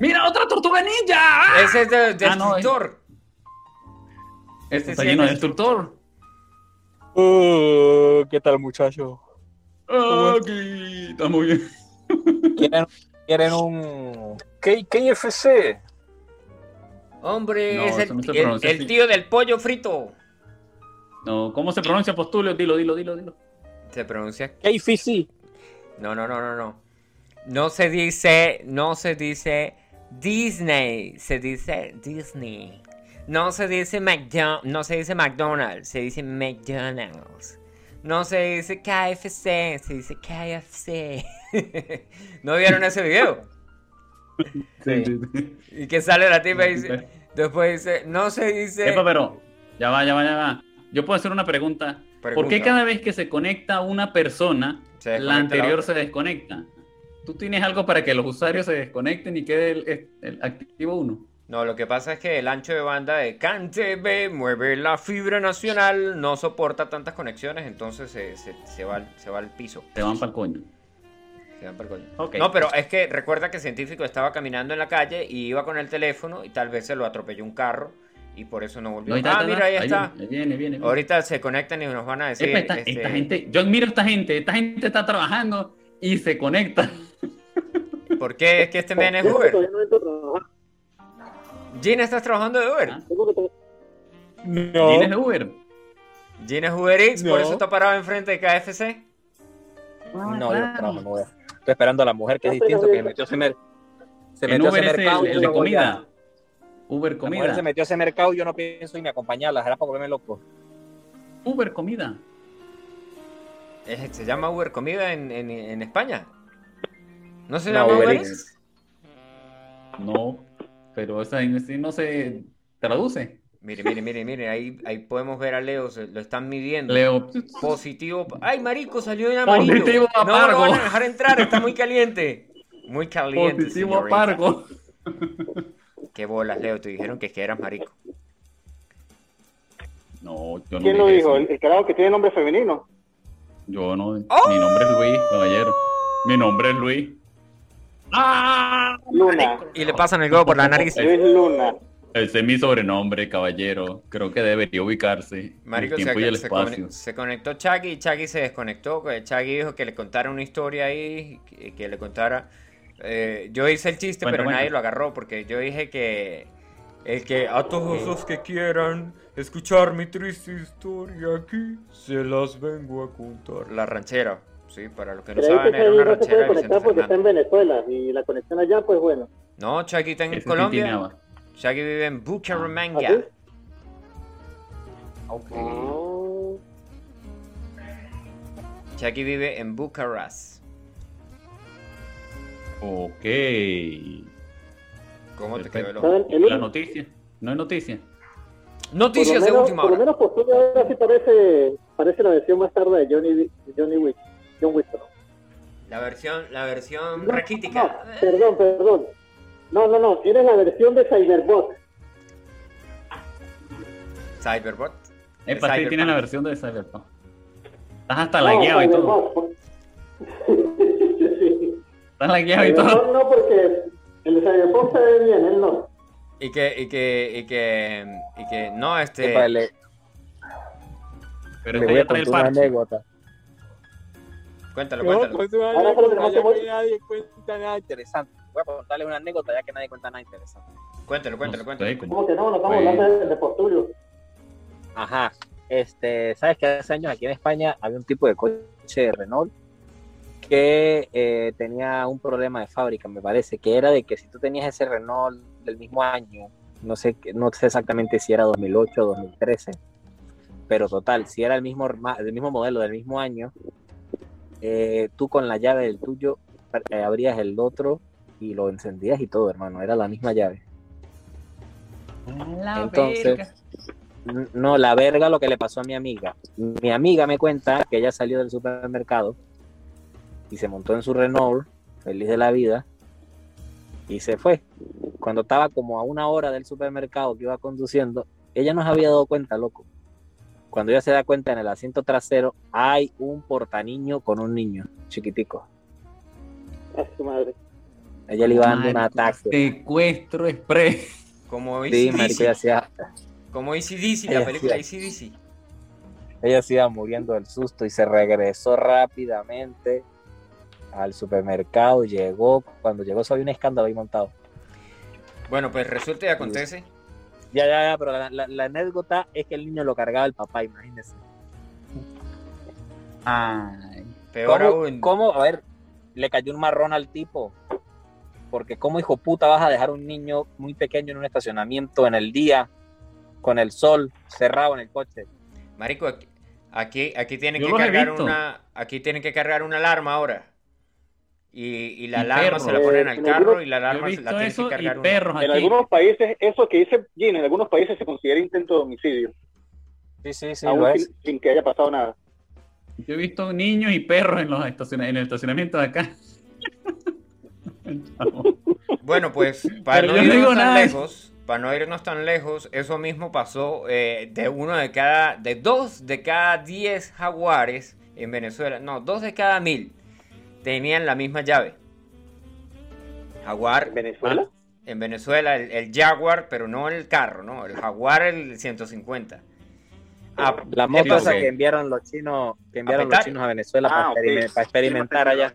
¡Mira, otra tortuga ninja! ¡Ah! Ese es de Ah, no, Destructor. Esto Este está sí lleno es de destructor. Uh, ¿Qué tal, muchachos? Aquí, está muy bien. ¿Quieren, quieren un K- KFC? Hombre, No, es el, el- tío del pollo frito. No, ¿cómo se pronuncia Postulio? Dilo, dilo, dilo, dilo. Se pronuncia. KFC. No, no, no, no, no. No se dice, no se dice Disney, se dice Disney. No se dice McDonald's, no se dice McDonald's, se dice McDonald's. No se dice KFC, se dice KFC. ¿No vieron ese video? Sí, sí, sí. Y que sale la tipa y dice, después dice, no se dice... Epa, pero, ya va, ya va, ya va. Yo puedo hacer una pregunta. ¿Por qué Pregunta. cada vez que se conecta una persona, la anterior se desconecta? ¿Tú tienes algo para que los usuarios se desconecten y quede el, el- el activo uno? No, lo que pasa es que el ancho de banda de CanTV mueve la fibra nacional, no soporta tantas conexiones, entonces se, se- se va, al- se va al piso. Te van para el coño. Se van pa'l coño. Ok. No, pero es que recuerda que el científico estaba caminando en la calle y iba con el teléfono y tal vez se lo atropelló un carro y por eso no volvió. No, está, ah, mira, ahí está. viene, viene, viene. Ahorita se conectan y nos van a decir. Epa, esta, este, esta gente, yo admiro a esta gente, esta gente está trabajando y se conecta. ¿Por qué es que este men es Yo Uber? Gina, ¿estás trabajando de Uber? Ah. No. ¿Tienes Uber? Gina es Uber X, por No. eso está parado enfrente de KFC. No, yo no trabajo en Uber. Estoy esperando a la mujer que es distinto, que metió ese, mer- se metió a Uber ese es mercado. el, el yo de comida. Uber La mujer comida. se metió a ese mercado y yo no pienso irme a acompañarla. Será para volverme loco. Uber comida. Se llama Uber Comida en, en- en España. ¿No se No, llama Uber Uber Eats. Eats? No, pero esa sí no se traduce. Mire, mire, mire, mire, ahí, ahí podemos ver a Leo, se- lo están midiendo. Leo. Positivo. ¡Ay, marico! Salió en amarillo. Positivo a No, no Pargo. van a dejar entrar, está muy caliente. Muy caliente. Positivo a señorita. Pargo. Qué bolas, Leo, te dijeron que, que eras marico. No, yo no ¿Quién lo dijo? eso. El, el carajo que tiene nombre femenino. Yo no. ¡Oh! Mi nombre es Luis, caballero. Mi nombre es Luis. ¡Ah! Luna. Y le pasan el globo por la nariz. Luis Luna. Ese es mi sobrenombre, caballero. Creo que debería ubicarse. Marico, el se, tiempo y el se espacio. se conectó Chaggy y Chaggy se desconectó. que Chaggy dijo que le contara una historia ahí, que, que le contara. eh, yo hice el chiste, pero nadie lo agarró porque yo dije que el que a todos los que quieran escuchar mi triste historia aquí, se las vengo a contar. La ranchera, sí, para los que no Pero saben, que era una no se ranchera puede porque está en Venezuela y la conexión allá, pues bueno. No, Chaggy está en Colombia. Chaggy vive en ¿Ah, Bucaramanga. sí? Ok. Ah, Chaggy vive en Bucaras. Ok. ¿Cómo te quedó La noticia. No hay noticia. por Noticias lo de menos, última por lo hora. menos Postulio ahora sí parece, parece la versión más tarde de Johnny, Johnny Wick. John Wick. perdón. La versión, la versión No, raquítica. no, perdón, perdón. No, no, no. Eres la versión de Cyberbot. Cyberbot. Epa, sí, Cyberpunk. tiene la versión de Cyberpunk. Estás hasta No, lagueado y todo. Cyberbot. Estás lagueado y todo. Cyberbot no, porque el de Cyberbot se ve bien, él no. Y que, y que, y que, y que, no, este, Epa, le, Pero este voy ya a trae el contar una anécdota. cuéntalo, No, cuéntalo. pues, Ahora tenemos que- nadie cuenta nada interesante. Voy a contarle una anécdota ya que nadie cuenta nada interesante. Cuéntalo, cuéntalo, cuéntalo. ¿Cómo que no? No estamos hablando de, de Postulio. Ajá. Este, sabes que hace años aquí en España había un tipo de coche de Renault que eh, tenía un problema de fábrica, me parece, que era de que si tú tenías ese Renault del mismo año, no sé, no sé exactamente si era 2008 o 2013, pero total, si era el mismo, el mismo modelo del mismo año, eh, tú con la llave del tuyo eh, abrías el otro y lo encendías y todo, hermano, era la misma llave. Entonces, No, la verga lo que le pasó a mi amiga. Mi amiga me cuenta que ella salió del supermercado y se montó en su Renault, feliz de la vida, y se fue. Cuando estaba como a una hora del supermercado que iba conduciendo, ella no se había dado cuenta, loco. Cuando ella se da cuenta en el asiento trasero hay un portaniño con un niño chiquitico. A su madre. Ella le iba dando un ataque. Secuestro express. Como Sí, dice- marico, ella hacía, Como ACDC, la Ella película. ACDC. Ella se iba muriendo del susto y se regresó rápidamente al supermercado. Llegó, cuando llegó, había un escándalo ahí montado. Bueno, pues resulta y acontece. Ya, ya, ya, pero la, la- la anécdota es que el niño lo cargaba el papá, imagínense. Ay. Peor ¿Cómo, aún. cómo? A ver, le cayó un marrón al tipo. Porque cómo hijo puta vas a dejar un niño muy pequeño en un estacionamiento en el día, con el sol cerrado en el coche. Marico, aquí, aquí, aquí tienen Yo que cargar una. Aquí tienen que cargar una alarma ahora. Y, y la Y alarma perros. se la ponen Eh, al en carro algunos- y la alarma se la tienen que y cargar uno. perros En algunos países, eso que dice Gina, en algunos países se considera intento de homicidio, Sí, sí, sí, aún sin, sin que haya pasado nada. Yo he visto niños y perros en, los estaciona- en el estacionamiento de acá. Bueno, pues para Pero no irnos digo tan nada. lejos, para no irnos tan lejos, eso mismo pasó eh, de uno de cada, de dos de cada diez jaguares en Venezuela, no, dos de cada mil tenían la misma llave. Jaguar ¿En Venezuela? en Venezuela, el, el Jaguar, pero no el carro, no, el Jaguar el 150. Ah, La ¿qué moto esa que enviaron los chinos, que enviaron los chinos a Venezuela Ah, para experimentar allá.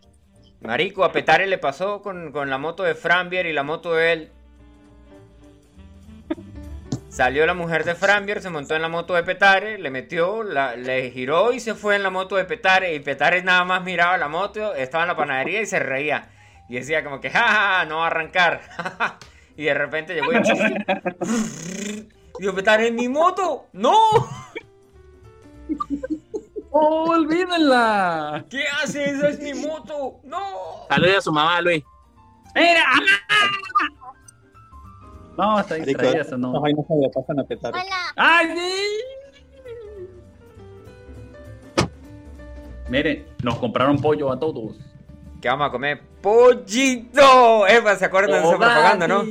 Marico, a Petare le pasó con, con la moto de Frambier y la moto de él. Salió la mujer de Frambier, se montó en la moto de Petare, le metió, la- le giró y se fue en la moto de Petare. Y Petare nada más miraba la moto, estaba en la panadería y se reía. Y decía como que, jaja, no va a arrancar. y de repente llegó y... Digo, Petare, ¿en mi moto? ¡No! ¡Oh, olvídenla! ¿Qué hace? Esa es mi moto. ¡No! Saludos a su mamá, Luis. ¡Mira! No, está distraída, eso no. Esas vainas se le pasan a petar. ¡Ay, sí! Miren, nos compraron pollo a todos. ¿Qué vamos a comer? ¡Pollito! Epa, ¿se acuerdan de esa propaganda, no?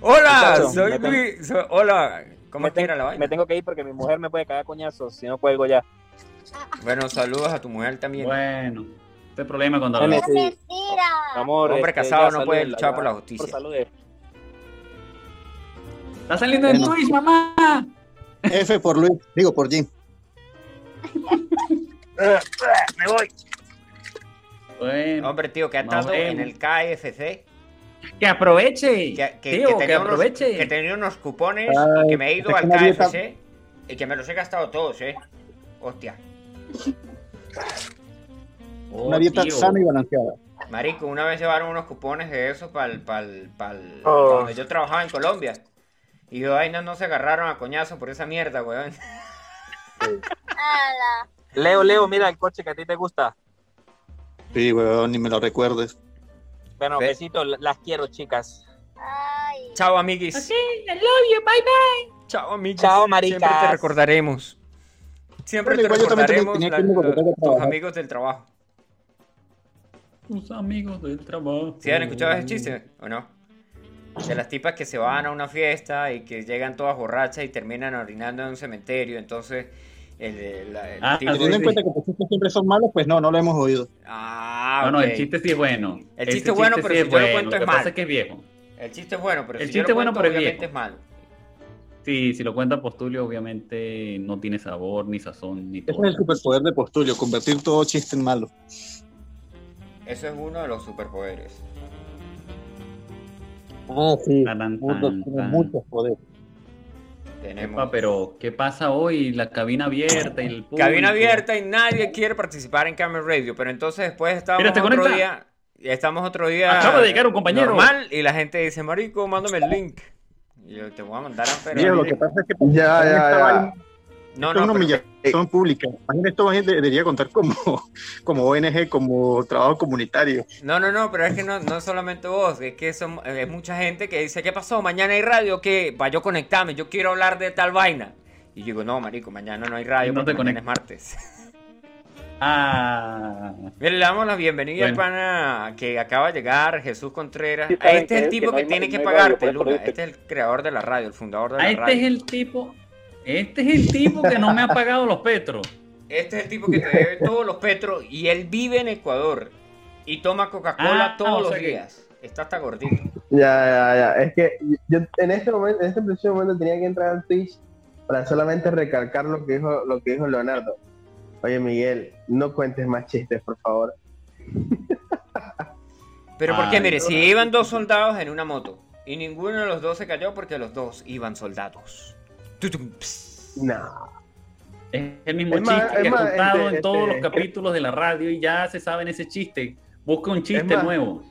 Hola, soy Luis. soy- hola, ¿cómo era la vaina? me tengo que ir porque mi mujer me puede cagar coñazos si no cuelgo ya. Bueno, saludos a tu mujer también. Bueno, este problema cuando sí. Amor, Hombre este, casado no puede luchar por la Por justicia. salude. Está saliendo en Bueno. Twitch, mamá. F por Luis, digo por Jim. Me voy. Bueno, Hombre, tío, que ha estado en el KFC. que aproveche. Que, que- Tío, que que, tenía unos, aproveche. que tenía unos cupones Ay, y que me he ido al dieta- KFC y que me los he gastado todos, ¿eh? Hostia. Oh, Una dieta tío. sana y balanceada. Marico, una vez llevaron unos cupones de esos para el, Oh. donde yo trabajaba en Colombia. Y yo, ay, no, no se agarraron a coñazo por esa mierda, weón. Leo, Leo, mira el coche que a ti te gusta. Sí, weón, ni me lo recuerdes. Bueno, besitos, las quiero, chicas. Chao, amiguis. I love you, bye bye. Chao, amiguis. Chao, maricas. Siempre te recordaremos. Siempre te recordaremos tenía la- tus amigos del trabajo. Tus amigos del trabajo. ¿Sí han escuchado ese chiste o no? De las tipas que se van a una fiesta y que llegan todas borrachas y terminan orinando en un cementerio. Entonces, el, el- el Ah, tipo Teniendo en cuenta que los chistes siempre son malos, pues no, no lo hemos oído. Ah, No, no, ok. el chiste sí es bueno. El Ese chiste es bueno, pero sí si es yo lo cuento lo es malo. es que es viejo. El chiste es bueno, pero El si chiste yo lo bueno, cuento, pero obviamente viejo. es malo. Sí, si lo cuenta Postulio, obviamente no tiene sabor, ni sazón, ni Ese todo. es el superpoder de Postulio, convertir todo chiste en malo. Eso es uno de los superpoderes. Ah, sí. Tan, tan, tan, tiene tan. muchos poderes. Tenemos Epa, pero, ¿qué pasa hoy? La cabina abierta y el público. cabina abierta y nadie quiere participar en Camel Radio. Pero entonces después estamos Mira, te otro conecta. día. Estamos otro día. Acaba de llegar un compañero. Normal y la gente dice, Marico, mándame el link. Y yo te voy a mandar a pero Viejo, lo que pasa es que Ya, ya, ya. Vaina No, es no, una pero- humillación pública. Imagínate, esto debería contar como, como ONG, como trabajo comunitario. no, no, no, pero es que no, no solamente vos, es que son, es mucha gente que dice, ¿qué pasó? Mañana hay radio, que Para yo conectarme, yo quiero hablar de tal vaina. Y yo digo, no, marico, mañana no hay radio No porque te mañana es martes. Ah, Bien, le damos la bienvenida al Bueno. pana que acaba de llegar, Jesús Contreras. Sí, este es el tipo que que, no hay- tiene que no radio, pagarte, eso lo Luna. Este es el creador de la radio, el fundador de la este radio. es el tipo. Este es el tipo que no me ha pagado los petros. Este es el tipo que te debe todos los petros y él vive en Ecuador y toma Coca-Cola Ah, todos o los sea que- días. Está hasta gordito. Ya, ya, ya. Es que yo en este momento, en este preciso momento tenía que entrar al Twitch para solamente recalcar lo que dijo, lo que dijo Leonardo. Oye, Miguel, no cuentes más chistes, por favor. Pero porque, Ay, mire, no. si iban dos soldados en una moto y ninguno de los dos se cayó porque los dos iban soldados. No. Es el mismo Es chiste que he más, contado este- en todos este- los capítulos de la radio y ya se saben ese chiste. Busca un chiste más- nuevo.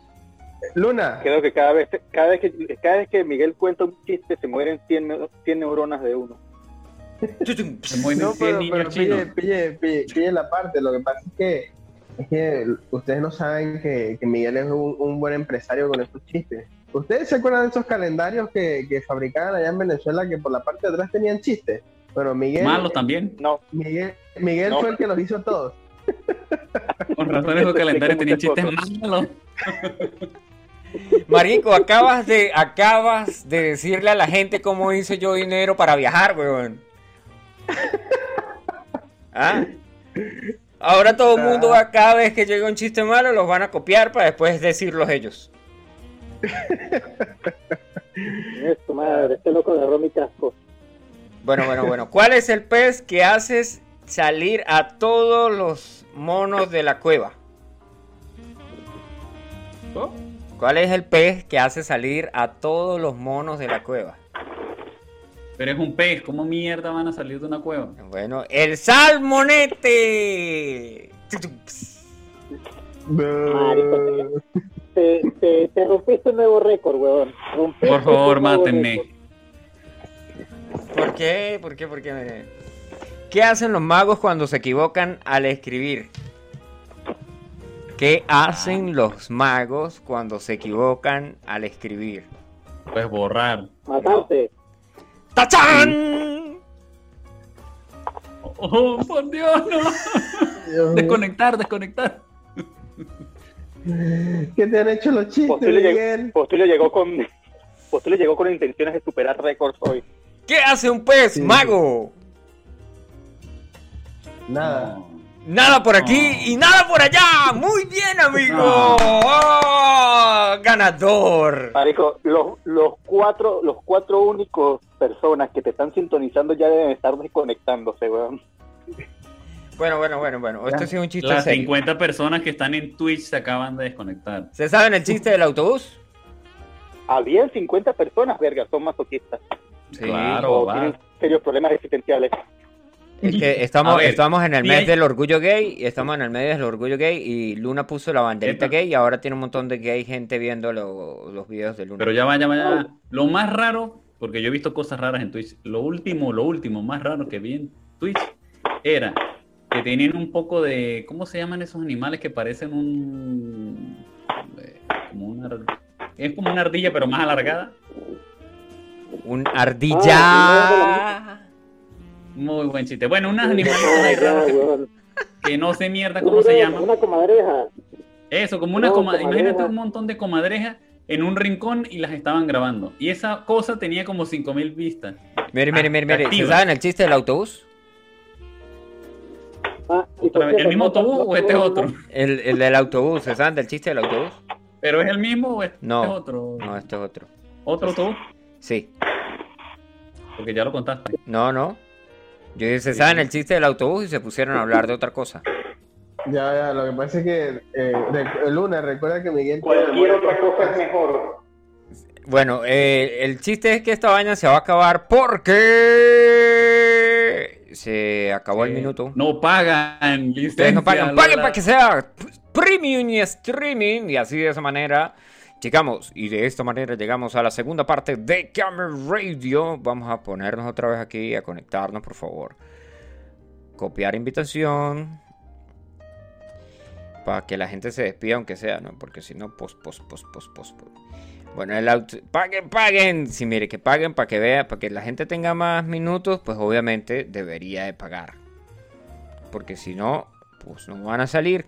Luna, Creo que cada vez, cada vez que cada vez que Miguel cuenta un chiste se mueren 100, neu- 100 neuronas de uno. Se mueren no, 100 pero, niños pero pille, pille, pille, pille la parte. Lo que pasa es que, es que ustedes no saben que, que Miguel es un, un buen empresario con estos chistes. ¿Ustedes se acuerdan de esos calendarios que, que fabricaban allá en Venezuela que por la parte de atrás tenían chistes? Bueno, Miguel, Malos también. No, Miguel, Miguel No. fue el que los hizo todos. Con razón esos calendarios tenían chistes malos. Marico, acabas de, acabas de decirle a la gente cómo hice yo dinero para viajar, weón. ¿Ah? Ahora todo el mundo va, cada vez que llega un chiste malo, los van a copiar para después decirlos ellos. Es tu madre, este loco agarró mi casco. Bueno, bueno, bueno. ¿Cuál es el pez que haces salir a todos los monos de la cueva? ¿Oh? ¿Cuál es el pez que hace salir a todos los monos de la cueva? Pero es un pez. ¿Cómo mierda van a salir de una cueva? Bueno, el salmonete. Marico, Te, te, te rompiste un nuevo récord, weón. Rompiste Por favor, mátenme. ¿Por qué? ¿Por qué? ¿Por qué? ¿Qué hacen los magos cuando se equivocan al escribir? ¿Qué hacen los magos cuando se equivocan al escribir? Pues borrar. Matarte. ¡Tachán! Oh, por Dios, no. Desconectar, desconectar. ¿Qué te han hecho los chistes, Postulio llegó, Miguel? Postulio llegó con Postulio llegó con intenciones de superar récords hoy. ¿Qué hace un pez Sí. mago? Nada. Nada por aquí y nada por allá. Muy bien, amigo. ¡Oh! ganador. Marico, los, los cuatro, los cuatro únicos personas que te están sintonizando ya deben estar desconectándose, weón. Bueno, bueno, bueno, bueno. Esto sí es un chiste Las serio. 50 personas que están en Twitch se acaban de desconectar. ¿Se saben el chiste del autobús? Habían 50 personas, verga, son masoquistas. Sí. Claro, o va. tienen serios problemas existenciales. Es que estamos, ver, estamos en el mes del orgullo gay, y estamos en el mes del orgullo gay y Luna puso la banderita gay y ahora tiene un montón de gay gente viendo lo- los videos de Luna. Pero ya va, ya va, ya va. Lo más raro, porque yo he visto cosas raras en Twitch, lo último, lo último más raro que vi en Twitch era que tenían un poco de, ¿cómo se llaman esos animales que parecen un... eh, como una... Es como una ardilla pero más alargada? Un Ah, ardilla. Muy buen chiste. Bueno, Ya, raros que, no sé mierda cómo se llaman. Una comadreja. Eso, como una comadreja. imagínate un montón de comadrejas en un rincón y las estaban grabando. Y esa cosa tenía como 5000 vistas. Mire, mire, mire, mire. ¿Se saben el chiste del autobús? Ah, ¿El mismo autobús o este es no- otro? El, el del autobús, ¿se saben del chiste del autobús? ¿Pero es el mismo o este No. es otro? No, este es otro. ¿Otro autobús? Sí. Porque ya lo contaste. No, no. Yo dije, ¿se saben el chiste del autobús? Y se pusieron a hablar de otra cosa. Ya, ya, lo que pasa es que eh, rec- Luna, recuerda que Miguel... Cualquier otra cosa es mejor. Bueno, eh, el chiste es que esta vaina se va a acabar porque se acabó el minuto. No pagan licencia. Ustedes no pagan, paguen para que sea premium y streaming. Y así de esa manera llegamos. Y de esta manera llegamos a la segunda parte de Camera Radio. Vamos a ponernos otra vez aquí a conectarnos, por favor. Copiar invitación. Para que la gente se despida, aunque sea, ¿no? Porque si no, pos, pos, pos, pos, pos, pos. Bueno, el auto. Paguen, paguen. Si mire, que paguen para que vea, para que la gente tenga más minutos, pues obviamente debería de pagar. Porque si no, pues no van a salir.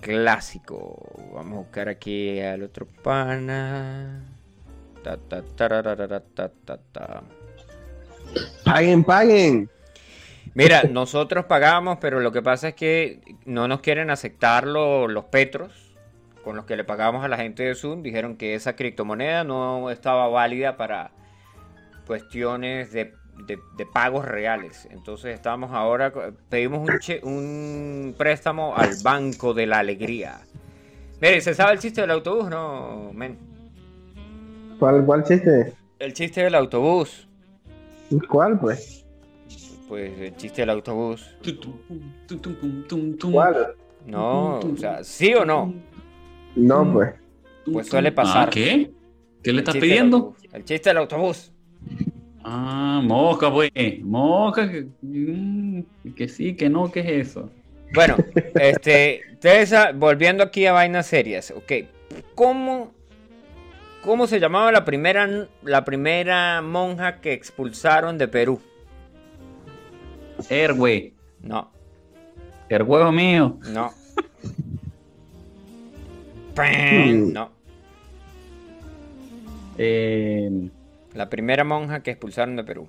Clásico. Vamos a buscar aquí al otro pana. Ta, ta, ta, ta, ta. Paguen, paguen. Mira, nosotros pagamos, pero lo que pasa es que no nos quieren aceptar lo- los petros con los que le pagamos a la gente de Zoom dijeron que esa criptomoneda no estaba válida para cuestiones de, de- de pagos reales. Entonces estamos ahora, pedimos un, che- un préstamo al Banco de la Alegría. Mire, ¿se sabe el chiste del autobús? No, men. ¿Cuál, cuál chiste? El chiste del autobús. ¿Cuál, pues? Pues el chiste del autobús. ¿Cuál? No, o sea, ¿sí o no? No, pues. Pues suele pasar. Ah, ¿Qué? ¿Qué le El estás pidiendo? autobús. El chiste del autobús. Ah, mosca, pues. Mosca, que, mm, que sí, que no, ¿qué es eso? Bueno, este, Teresa, volviendo aquí a vainas serias, ok. ¿Cómo, cómo se llamaba la primera, la primera monja que expulsaron de Perú? Erwe, No, el huevo mío. no. Pam, No, Eh, la primera monja que expulsaron de Perú.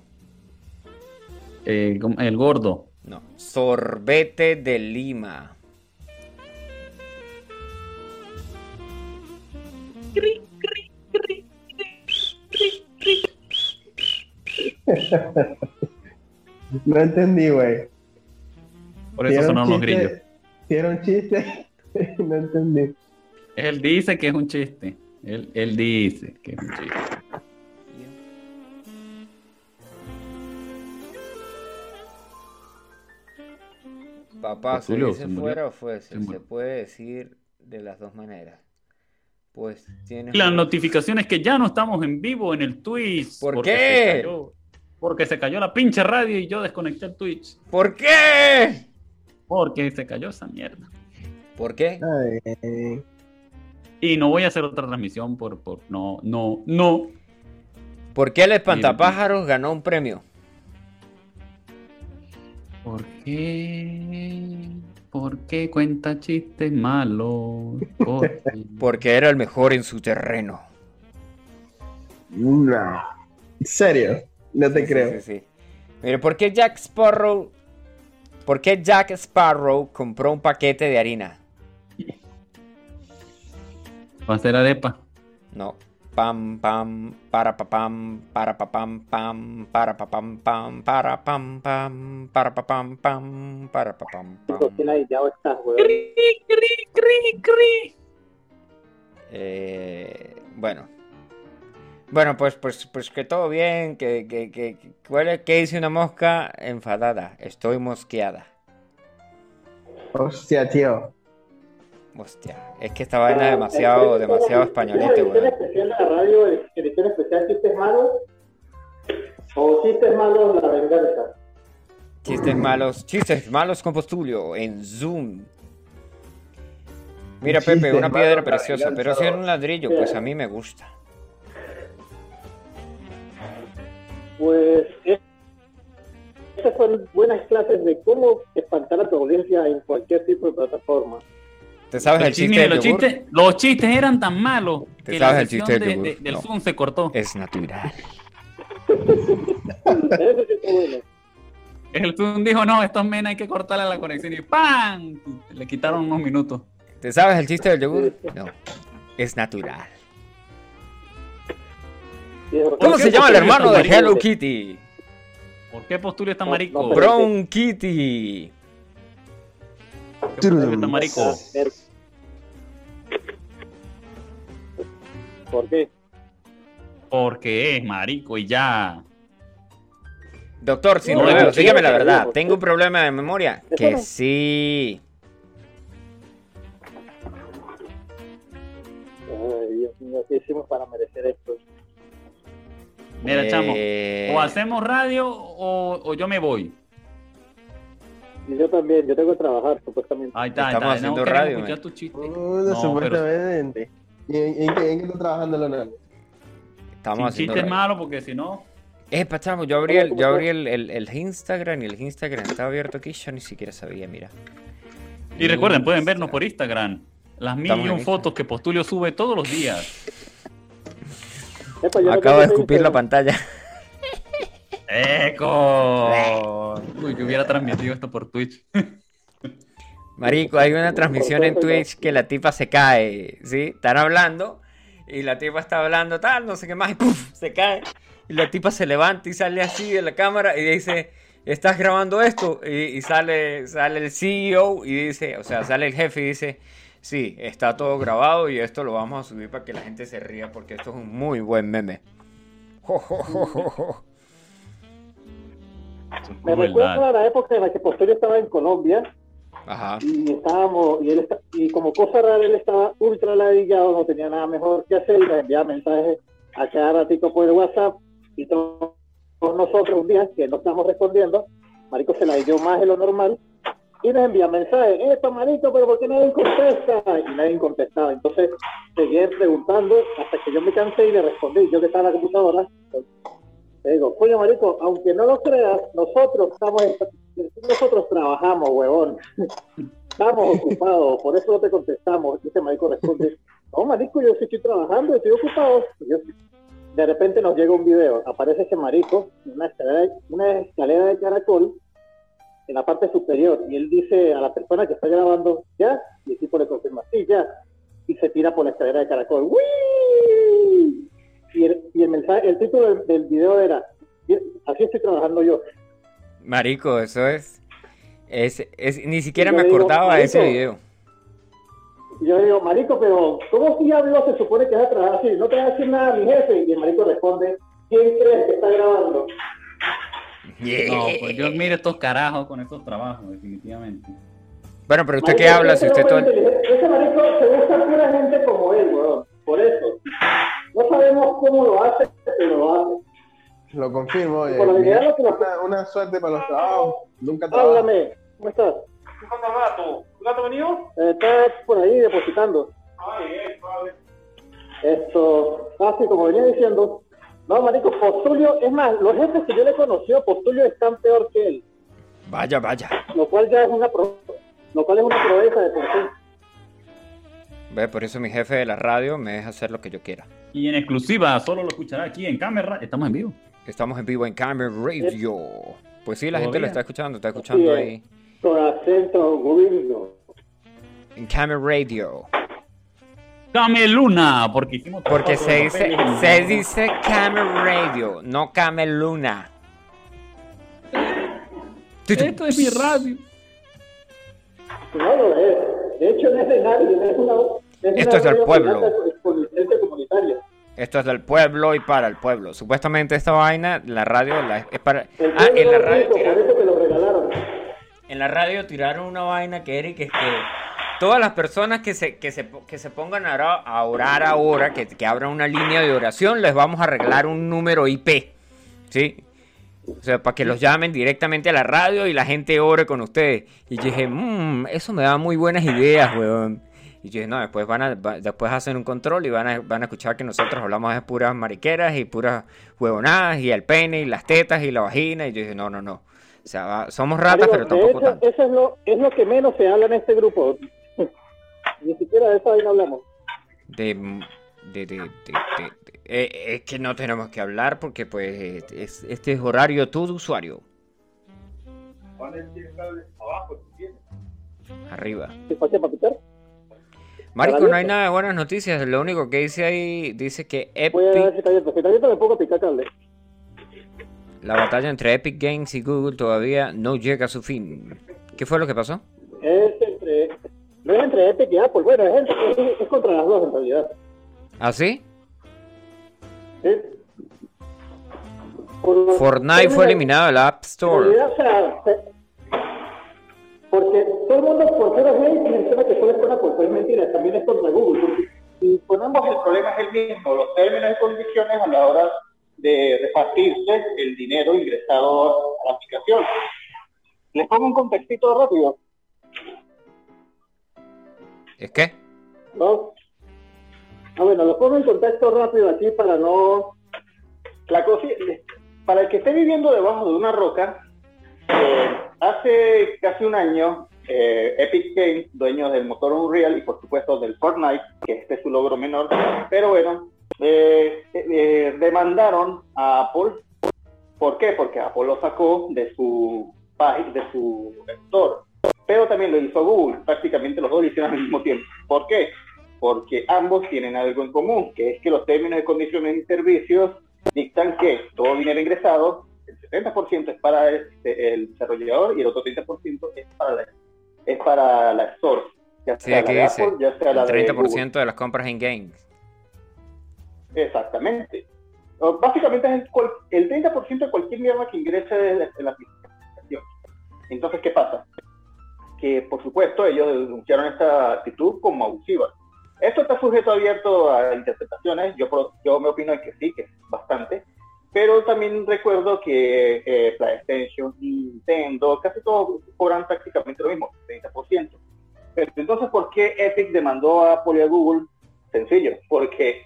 eh, el gordo. No, sorbete de Lima. No entendí, güey. Por eso sonaron los grillos. Si era un chiste, no entendí. Él dice que es un chiste. Él, él dice que es un chiste. Papá, ¿se Tulio, dice se fuera o fue? Se Se, puede decir de las dos maneras. Pues tienes... Las notificaciones que ya no estamos en vivo en el Twitch. ¿Por porque qué? se cayó- porque se cayó la pinche radio y yo desconecté el Twitch. ¿Por qué? Porque se cayó esa mierda. ¿Por qué? Ay, Y no voy a hacer otra transmisión por, por no, no, no. ¿Por qué el espantapájaros ganó un premio? ¿Por qué? ¿Por qué cuenta chistes malos? Porque era el mejor en su terreno. no. ¿En serio? No te Sí, sí, creo. sí, sí. Mire, ¿por qué Jack Sparrow? ¿Por qué Jack Sparrow compró un paquete de harina? Va a ser arepa. No. Pam pam para pa pam para pa pam pam para pa pam pam para pam pam para pa pam pam para pa pam pam. ¿Qué ladillado estás, weón? Eh, bueno. Bueno, pues, pues, pues que todo bien, que, que, que, que- ¿cuál es- ¿qué dice una mosca enfadada? Estoy mosqueada. Hostia, tío. Hostia, es que esta vaina es demasiado, demasiado españolete, ¿Edición weón. especial de la radio, edición especial chistes malos? ¿O chistes malos la venganza? Chistes malos, chistes malos con Postulio en Zoom. Mira, Chistes Pepe, una piedra preciosa, pero si era un ladrillo, pues a mí me gusta. Pues eh, estas fueron buenas clases de cómo espantar a tu audiencia en cualquier tipo de plataforma. ¿Te sabes el Los chistes, chiste del los, chistes, los chistes eran tan malos ¿Te que sabes la el chiste del de- yogur? de- del No. Zoom se cortó. Es natural. El Zoom dijo, no, estos men hay que cortarle la conexión y ¡pam! Le quitaron unos minutos. ¿Te sabes el chiste del yogur? No. Es natural. ¿Cómo se llama el hermano de? Hello Kitty? ¿Por qué Postulio está marico? no, ¿Por pero- Brown Kitty. Qué Postulio está marico? ¿Por qué? Porque es marico y ya. Doctor, sin No, dígame la verdad. ¿Tengo un problema de memoria? Que no. sí. Ay, Dios mío, ¿qué hicimos para merecer esto? Mira, chamo. Eh, O hacemos radio o, o yo me voy. Y yo también, yo tengo que trabajar, supuestamente. Ahí está, ahí Estamos está. No haciendo queremos radio, escuchar tu chiste. Uh, No, supuestamente. ¿Y en, en qué, en qué está trabajando Leonardo? Estamos Sin haciendo chistes radio. malos porque si no... Eh, chamo, yo abrí, el, yo abrí el, el- el Instagram y el Instagram estaba abierto aquí, yo ni siquiera sabía, mira. Y recuerden, pueden vernos por Instagram. Las mil y un fotos que Postulio sube todos los días. Epa, yo no Acabo de escupir la pantalla. ¡Eco! Uy, que hubiera transmitido esto por Twitch. Marico, hay una transmisión en Twitch que la tipa se cae, ¿sí? Están hablando y la tipa está hablando tal, no sé qué más, y ¡puf! se cae. Y la tipa se levanta y sale así de la cámara y dice, ¿estás grabando esto? Y, y sale, sale el CEO y dice, o sea, sale el jefe y dice, sí, está todo grabado y esto lo vamos a subir para que la gente se ría porque esto es un muy buen meme. Jo, jo, jo, jo, jo. Me recuerda a la época en la que Posterior estaba en Colombia Ajá. y estábamos, y él está- y como cosa rara él estaba ultra ladillado, no tenía nada mejor que hacer y nos enviaba mensajes a cada ratito por el WhatsApp y todos nosotros un día que no estábamos respondiendo, Marico se ladilló más de lo normal y nos envía mensajes, esto Marico, pero ¿por qué nadie contesta? Y nadie contestaba, entonces seguí preguntando hasta que yo me cansé y le respondí, yo que estaba en la computadora, le digo, coño marico, aunque no lo creas, nosotros estamos, nosotros trabajamos, huevón. Estamos ocupados, por eso no te contestamos. Y ese marico responde, no marico, yo sí estoy trabajando, estoy ocupado. De repente nos llega un video, aparece ese marico, una escalera, una escalera de caracol, en la parte superior, y él dice a la persona que está grabando, ya, y el tipo le confirma, sí, ya, y se tira por la escalera de caracol. Y el, y el mensaje, el título del, del video era, así estoy trabajando yo. Marico, eso es, es, es- ni siquiera me acordaba de ese video. Y yo digo, marico, pero ¿cómo diablos se supone que vas a trabajar así? No te va a decir nada mi jefe. Y el marico responde, ¿quién crees que está grabando? No, pues yo admiro estos carajos con estos trabajos, definitivamente. Bueno, pero usted Marico, qué habla ese si usted no todo. Ese marico se busca pura gente como él, weón. Por eso. No sabemos cómo lo hace, pero lo hace. Lo confirmo. Por lo eh, general, lo que nos- una, una suerte para los trabajos. Nunca trabajo. Háblame, ¿cómo estás? ¿Cuándo gato? ¿Tu gato venido? Eh, Estás por ahí depositando. Ay, eh, vale. Esto, así como venía diciendo, no, marico, Postulio, es más, los jefes que yo le conocí, Postulio están peor que él, Vaya, vaya. lo cual ya es una pro- lo cual es una proeza de por sí. Ve, por eso mi jefe de la radio me deja hacer lo que yo quiera. Y en exclusiva, solo lo escuchará aquí en cámara. Estamos en vivo. Estamos en vivo en Camera Radio. Pues sí, la gente lo está escuchando, está escuchando Sí, ahí. Con acento gringo. En Camera Radio. Came Luna, porque hicimos Porque se dice, se dice Camera Radio, no Cameluna. Esto es mi radio. No lo es. De hecho, no es de nadie, no es una. Es Esto una es del pueblo. comunitaria. Esto es del pueblo y para el pueblo. Supuestamente esta vaina, la radio la- es para... El Ah, en la radio rico, por eso te lo regalaron. en la radio tiraron una vaina que era y que es que todas las personas que se, que se, que se pongan a orar, a orar ahora, que, que abran una línea de oración, les vamos a arreglar un número IP. ¿Sí? O sea, para que los llamen directamente a la radio y la gente ore con ustedes. Y yo dije, mmm, eso me da muy buenas ideas, weón. Y yo dije, no, después van a, va- después hacen un control y van a, van a escuchar que nosotros hablamos de puras mariqueras y puras huevonadas y el pene y las tetas y la vagina. Y yo dije, no, no, no. O sea, va- somos ratas, Amigo, pero tampoco hecho, tanto. Eso es lo, es lo que menos se habla en este grupo. Ni siquiera de eso ahí no hablamos. De, de- de- de- eh, es que no tenemos que hablar porque pues eh, es- este es horario todo usuario. Arriba. ¿Te falta para picar? Marico, no hay nada de buenas noticias. Lo único que dice ahí dice que Voy a ver Epic, si está abierto. Si está abierto, me pongo a picar cable. la batalla entre Epic Games y Google todavía no llega a su fin. ¿Qué fue lo que pasó? Es entre. No es entre Epic y Apple. Bueno, es, entre- es, es contra las dos en realidad. ¿Ah, sí? Fortnite fue eliminado del App Store. porque todo el mundo por ser menciona que solo es con Apple, pero es mentira, también es contra Google. Y ponemos el problema es el mismo, los términos y condiciones a la hora de repartirse el dinero ingresado a la aplicación. Les pongo un contextito rápido. ¿Es qué? ¿no? Ah, bueno, lo pongo en contexto rápido aquí para no... La cosa, para el que esté viviendo debajo de una roca, eh, hace casi un año, eh, Epic Games, dueños del motor Unreal y por supuesto del Fortnite, que este es su logro menor, pero bueno, eh, eh, eh, demandaron a Apple. ¿Por qué? Porque Apple lo sacó de su página, de su store. pero también lo hizo Google. Prácticamente los dos lo hicieron al mismo tiempo. ¿Por qué? Porque ambos tienen algo en común, que es que los términos de condiciones y servicios dictan que todo dinero ingresado, el 70% es para este, el desarrollador y el otro 30% es para la, es para la source. Ya Sí, sea aquí la dice Apple, ya sea la el Google. 30% de las compras en games. Exactamente. Básicamente es el, cual- el 30% de cualquier mierda que ingrese la, de la aplicación. Entonces, ¿qué pasa? Que, por supuesto, ellos denunciaron esta actitud como abusiva. Esto está sujeto abierto a interpretaciones. Yo, yo me opino que sí, que es bastante. Pero también recuerdo que eh, PlayStation, Nintendo, casi todos cobran prácticamente lo mismo, 30%. Pero entonces, ¿por qué Epic demandó a Apple y a Google? Sencillo, porque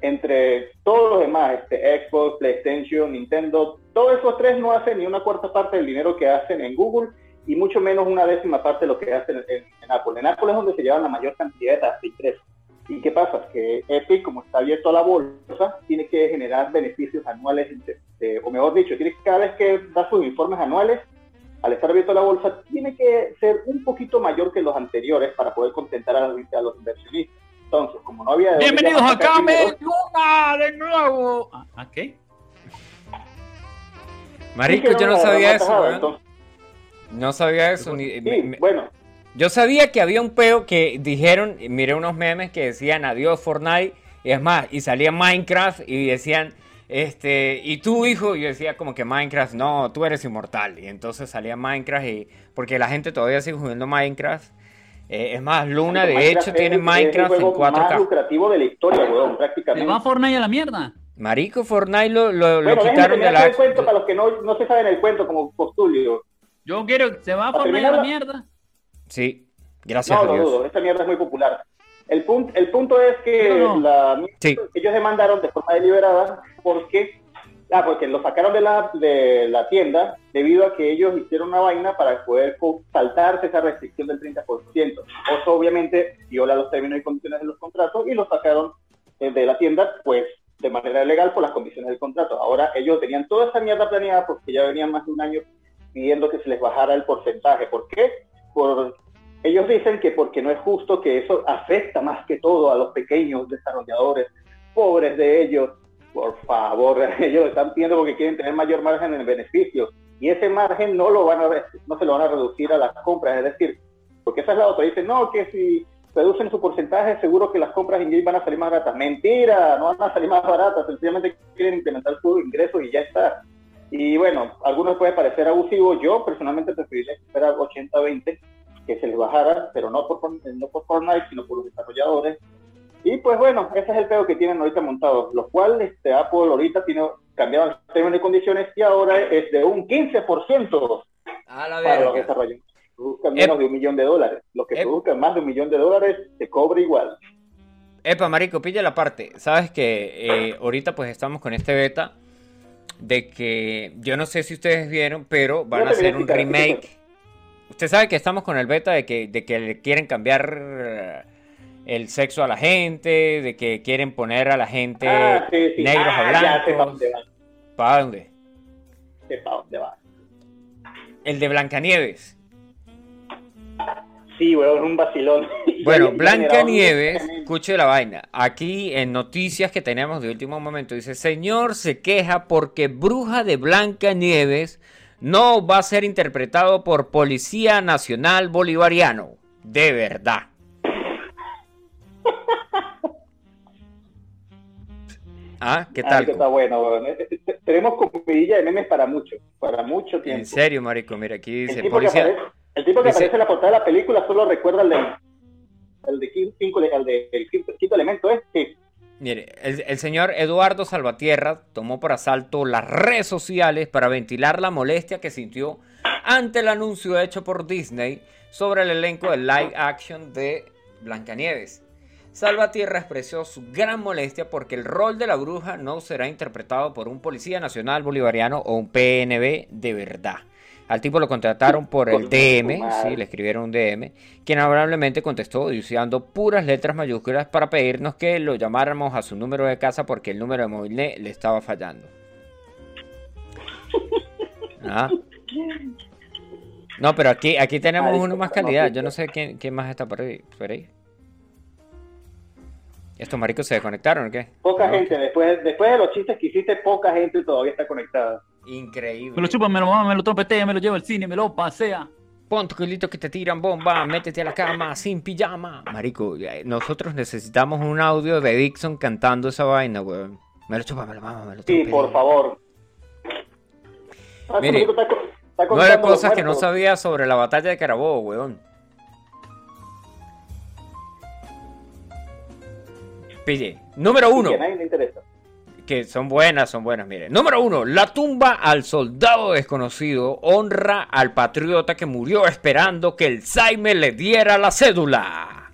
entre todos los demás, este, Xbox, PlayStation, Nintendo, todos esos tres no hacen ni una cuarta parte del dinero que hacen en Google y mucho menos una décima parte de lo que hacen en, en Apple. En Apple es donde se llevan la mayor cantidad de ingresos. ¿Y qué pasa? Que Epic, como está abierto a la bolsa, tiene que generar beneficios anuales, de- de- o mejor dicho, tiene que cada vez que da sus informes anuales, al estar abierto a la bolsa, tiene que ser un poquito mayor que los anteriores para poder contentar a los, a los inversionistas. Entonces, como no había... de Bienvenidos a Kame Luna de nuevo. ¿A, qué? Marico, yo no sabía eso, No sabía eso. ni- me- sí, me- bueno, Yo sabía que había un peo que dijeron, miré unos memes que decían adiós Fortnite, y es más, y salía Minecraft y decían, este, y tú hijo, y yo decía como que Minecraft, no, tú eres inmortal, y entonces salía Minecraft, y porque la gente todavía sigue jugando Minecraft, Eh, es más, Luna de Minecraft hecho es tiene el- es el Minecraft en juego más 4K. lucrativo de la historia, weón, ¿Se prácticamente. va Fortnite a la mierda? Marico, Fortnite lo, lo, lo Bueno, déjenme quitaron de la... el cuento para los que no, no se saben el cuento como postulio. Yo quiero, ¿se va Fortnite a la mierda? Sí, gracias No, a no Dios. dudo, esta mierda es muy popular. El punto, el punto es que No, no. la- Sí. ellos demandaron de forma deliberada porque, ah, porque lo sacaron de la, de la tienda debido a que ellos hicieron una vaina para poder saltarse esa restricción del 30%. Eso obviamente viola los términos y condiciones de los contratos y lo sacaron eh, de la tienda pues de manera legal por las condiciones del contrato. Ahora ellos tenían toda esa mierda planeada porque ya venían más de un año pidiendo que se les bajara el porcentaje. ¿Por qué? Por, ellos dicen que porque no es justo que eso afecta más que todo a los pequeños desarrolladores, pobres de ellos. Por favor, ellos están pidiendo porque quieren tener mayor margen en beneficios y ese margen no lo van a no se lo van a reducir a las compras, es decir, porque esa es la otra, dicen, no, que si reducen su porcentaje, seguro que las compras en van a salir más baratas. Mentira, no van a salir más baratas, sencillamente quieren incrementar sus ingresos y ya está. Y bueno, a algunos puede parecer abusivo, yo personalmente preferiría que fuera 80-20, que se les bajara, pero no por, no por Fortnite, sino por los desarrolladores. Y pues bueno, ese es el pedo que tienen ahorita montados, lo cual este, Apple ahorita tiene cambiado el términos y condiciones y ahora es de un 15% A la para los desarrolladores. Produzcan menos Ep. de un millón de dólares. Los que Ep. produzcan más de un millón de dólares se cobra igual. Epa, marico, pilla la parte. Sabes que eh, ahorita pues estamos con este beta de que yo no sé si ustedes vieron, pero van a hacer un explicar, ¿qué remake. Usted sabe que estamos con el beta de que, de que le quieren cambiar eh, el sexo a la gente, de que quieren poner a la gente Ah, sí, sí. negros Ah, a ya para blancos. dónde va. ¿Para dónde? Sé pa' dónde va. El de Blancanieves. Sí, weón, un vacilón. Bueno, Blanca Nieves, escuche la vaina. Aquí en noticias que tenemos de último momento dice, señor se queja porque Bruja de Blanca Nieves no va a ser interpretado por Policía Nacional Bolivariano. De verdad. Ah, ¿qué Ah, tal? que está bueno. Eh, eh, Tenemos comidilla de memes para mucho, para mucho tiempo. En serio, marico, mira, aquí dice Policía... aparece, el tipo que dice- aparece en la portada de la película solo recuerda al de, el de quin- cinco, el de el quinto, quinto elemento, ¿eh? Sí. Mire, el, el señor Eduardo Salvatierra tomó por asalto las redes sociales para ventilar la molestia que sintió ante el anuncio hecho por Disney sobre el elenco de live action de Blancanieves. Salvatierra expresó su gran molestia porque el rol de la bruja no será interpretado por un policía nacional bolivariano o un PNB de verdad. Al tipo lo contrataron por el DM, sí, le escribieron un DM, quien amablemente contestó usando puras letras mayúsculas para pedirnos que lo llamáramos a su número de casa porque el número de móvil le estaba fallando. Ah, No, pero aquí, aquí tenemos uno más calidad. Yo no sé quién, quién más está por ahí. Por ahí. ¿Estos maricos se desconectaron o qué? Poca gente, después, después de los chistes que hiciste, poca gente todavía está conectada. Increíble. Me lo chupa, me lo mama, me lo tropetea, me lo lleva al cine, me lo pasea. Pon tu culito que te tiran bomba, métete a la cama sin pijama. Marico, eh, nosotros necesitamos un audio de Dixon cantando esa vaina, weón. Me lo chupa, me lo mama, me lo Sí, tropea. por favor. Ah, Mire, Nueve cosas que no sabía sobre la batalla de Carabobo, weón. Pille. Número uno. Que a nadie le interesa. Que son buenas, son buenas, mire. Número uno, la tumba al soldado desconocido honra al patriota que murió esperando que el Saime le diera la cédula.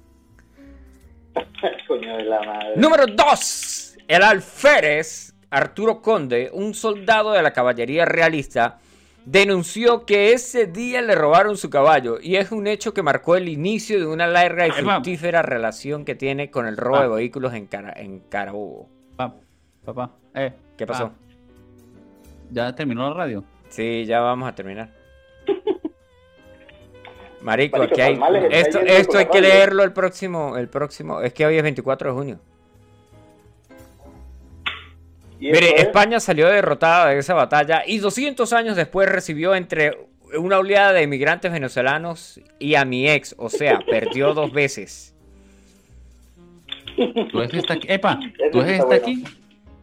Coño de la madre. Número dos, el alférez Arturo Conde, un soldado de la caballería realista, denunció que ese día le robaron su caballo y es un hecho que marcó el inicio de una larga y fructífera relación que tiene con el robo Ah. de vehículos en, Cara- en Carabobo. Pa- papá, eh. ¿Qué pasó? pa, ¿Ya terminó la radio? Sí, ya vamos a terminar. Marico, Marico, aquí hay. Está Esto, esto hay que leerlo el próximo, el próximo. Es que hoy es 24 de junio. Mire, es- España salió derrotada de esa batalla y 200 años después recibió entre una oleada de inmigrantes venezolanos y a mi ex, o sea, perdió dos veces. ¿Tú ves esta aquí? Epa, ¿tú ves está aquí?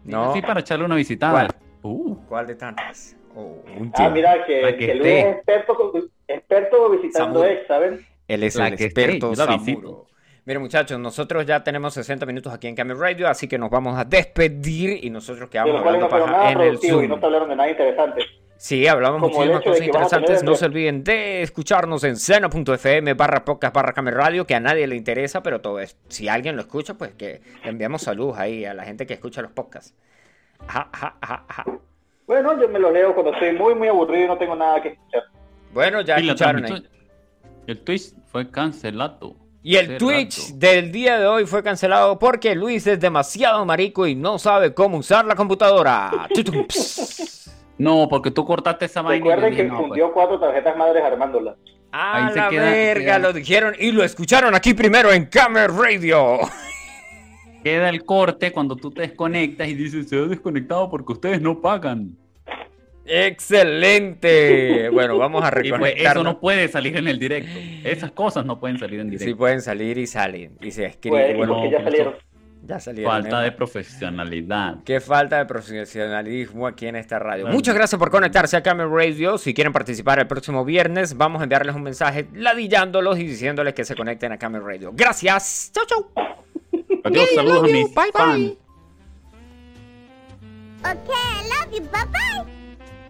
No. Sí, para echarle una visitada. ¿Cuál? Uh, ¿Cuál de tantas? Oh, un Ah, mira, que, que que Luis es experto, con- experto visitando Samuro. ex, ¿saben? Él es La el experto Samuro. Mire muchachos, nosotros ya tenemos 60 minutos aquí en Camel Radio, así que nos vamos a despedir y nosotros quedamos hablando no paja nada en el productivos y Zoom. no te hablaron de nada interesante. Sí, hablamos Como muchísimas cosas interesantes. tener- No se olviden de escucharnos en seno.fm barra podcast barra Radio, que a nadie le interesa, pero todo es, si alguien lo escucha, pues que le enviamos saludos ahí a la gente que escucha los podcasts. Ajá, ajá, ajá, ajá. Bueno, yo me lo leo cuando estoy muy, muy aburrido y no tengo nada que escuchar. Bueno, ya y escucharon ahí. El Twitch fue cancelado. Y el Twitch del día de hoy fue cancelado porque Luis es demasiado marico y no sabe cómo usar la computadora. No, porque tú cortaste esa vaina. Recuerden que no, pues. fundió cuatro tarjetas madres armándolas. A Ahí se la queda- verga, queda- lo dijeron y lo escucharon aquí primero en Camera Radio. Queda el corte cuando tú te desconectas y dices, se ha desconectado porque ustedes no pagan. Excelente. Bueno, vamos a Y pues reconectarnos. eso no puede salir en el directo. Esas cosas no pueden salir en Sí directo. pueden salir y salen y se escriben. Pues, bueno, ya salieron. Ya salieron. Falta ¿eh? de profesionalidad. Qué falta de profesionalismo aquí en esta radio. Claro. Muchas gracias por conectarse a Camel Radio. Si quieren participar el próximo viernes, vamos a enviarles un mensaje ladillándolos y diciéndoles que se conecten a Camel Radio. Gracias. Chau, chau. Adiós, saludos a mis Bye, bye. fans. Okay, I love you. Bye bye.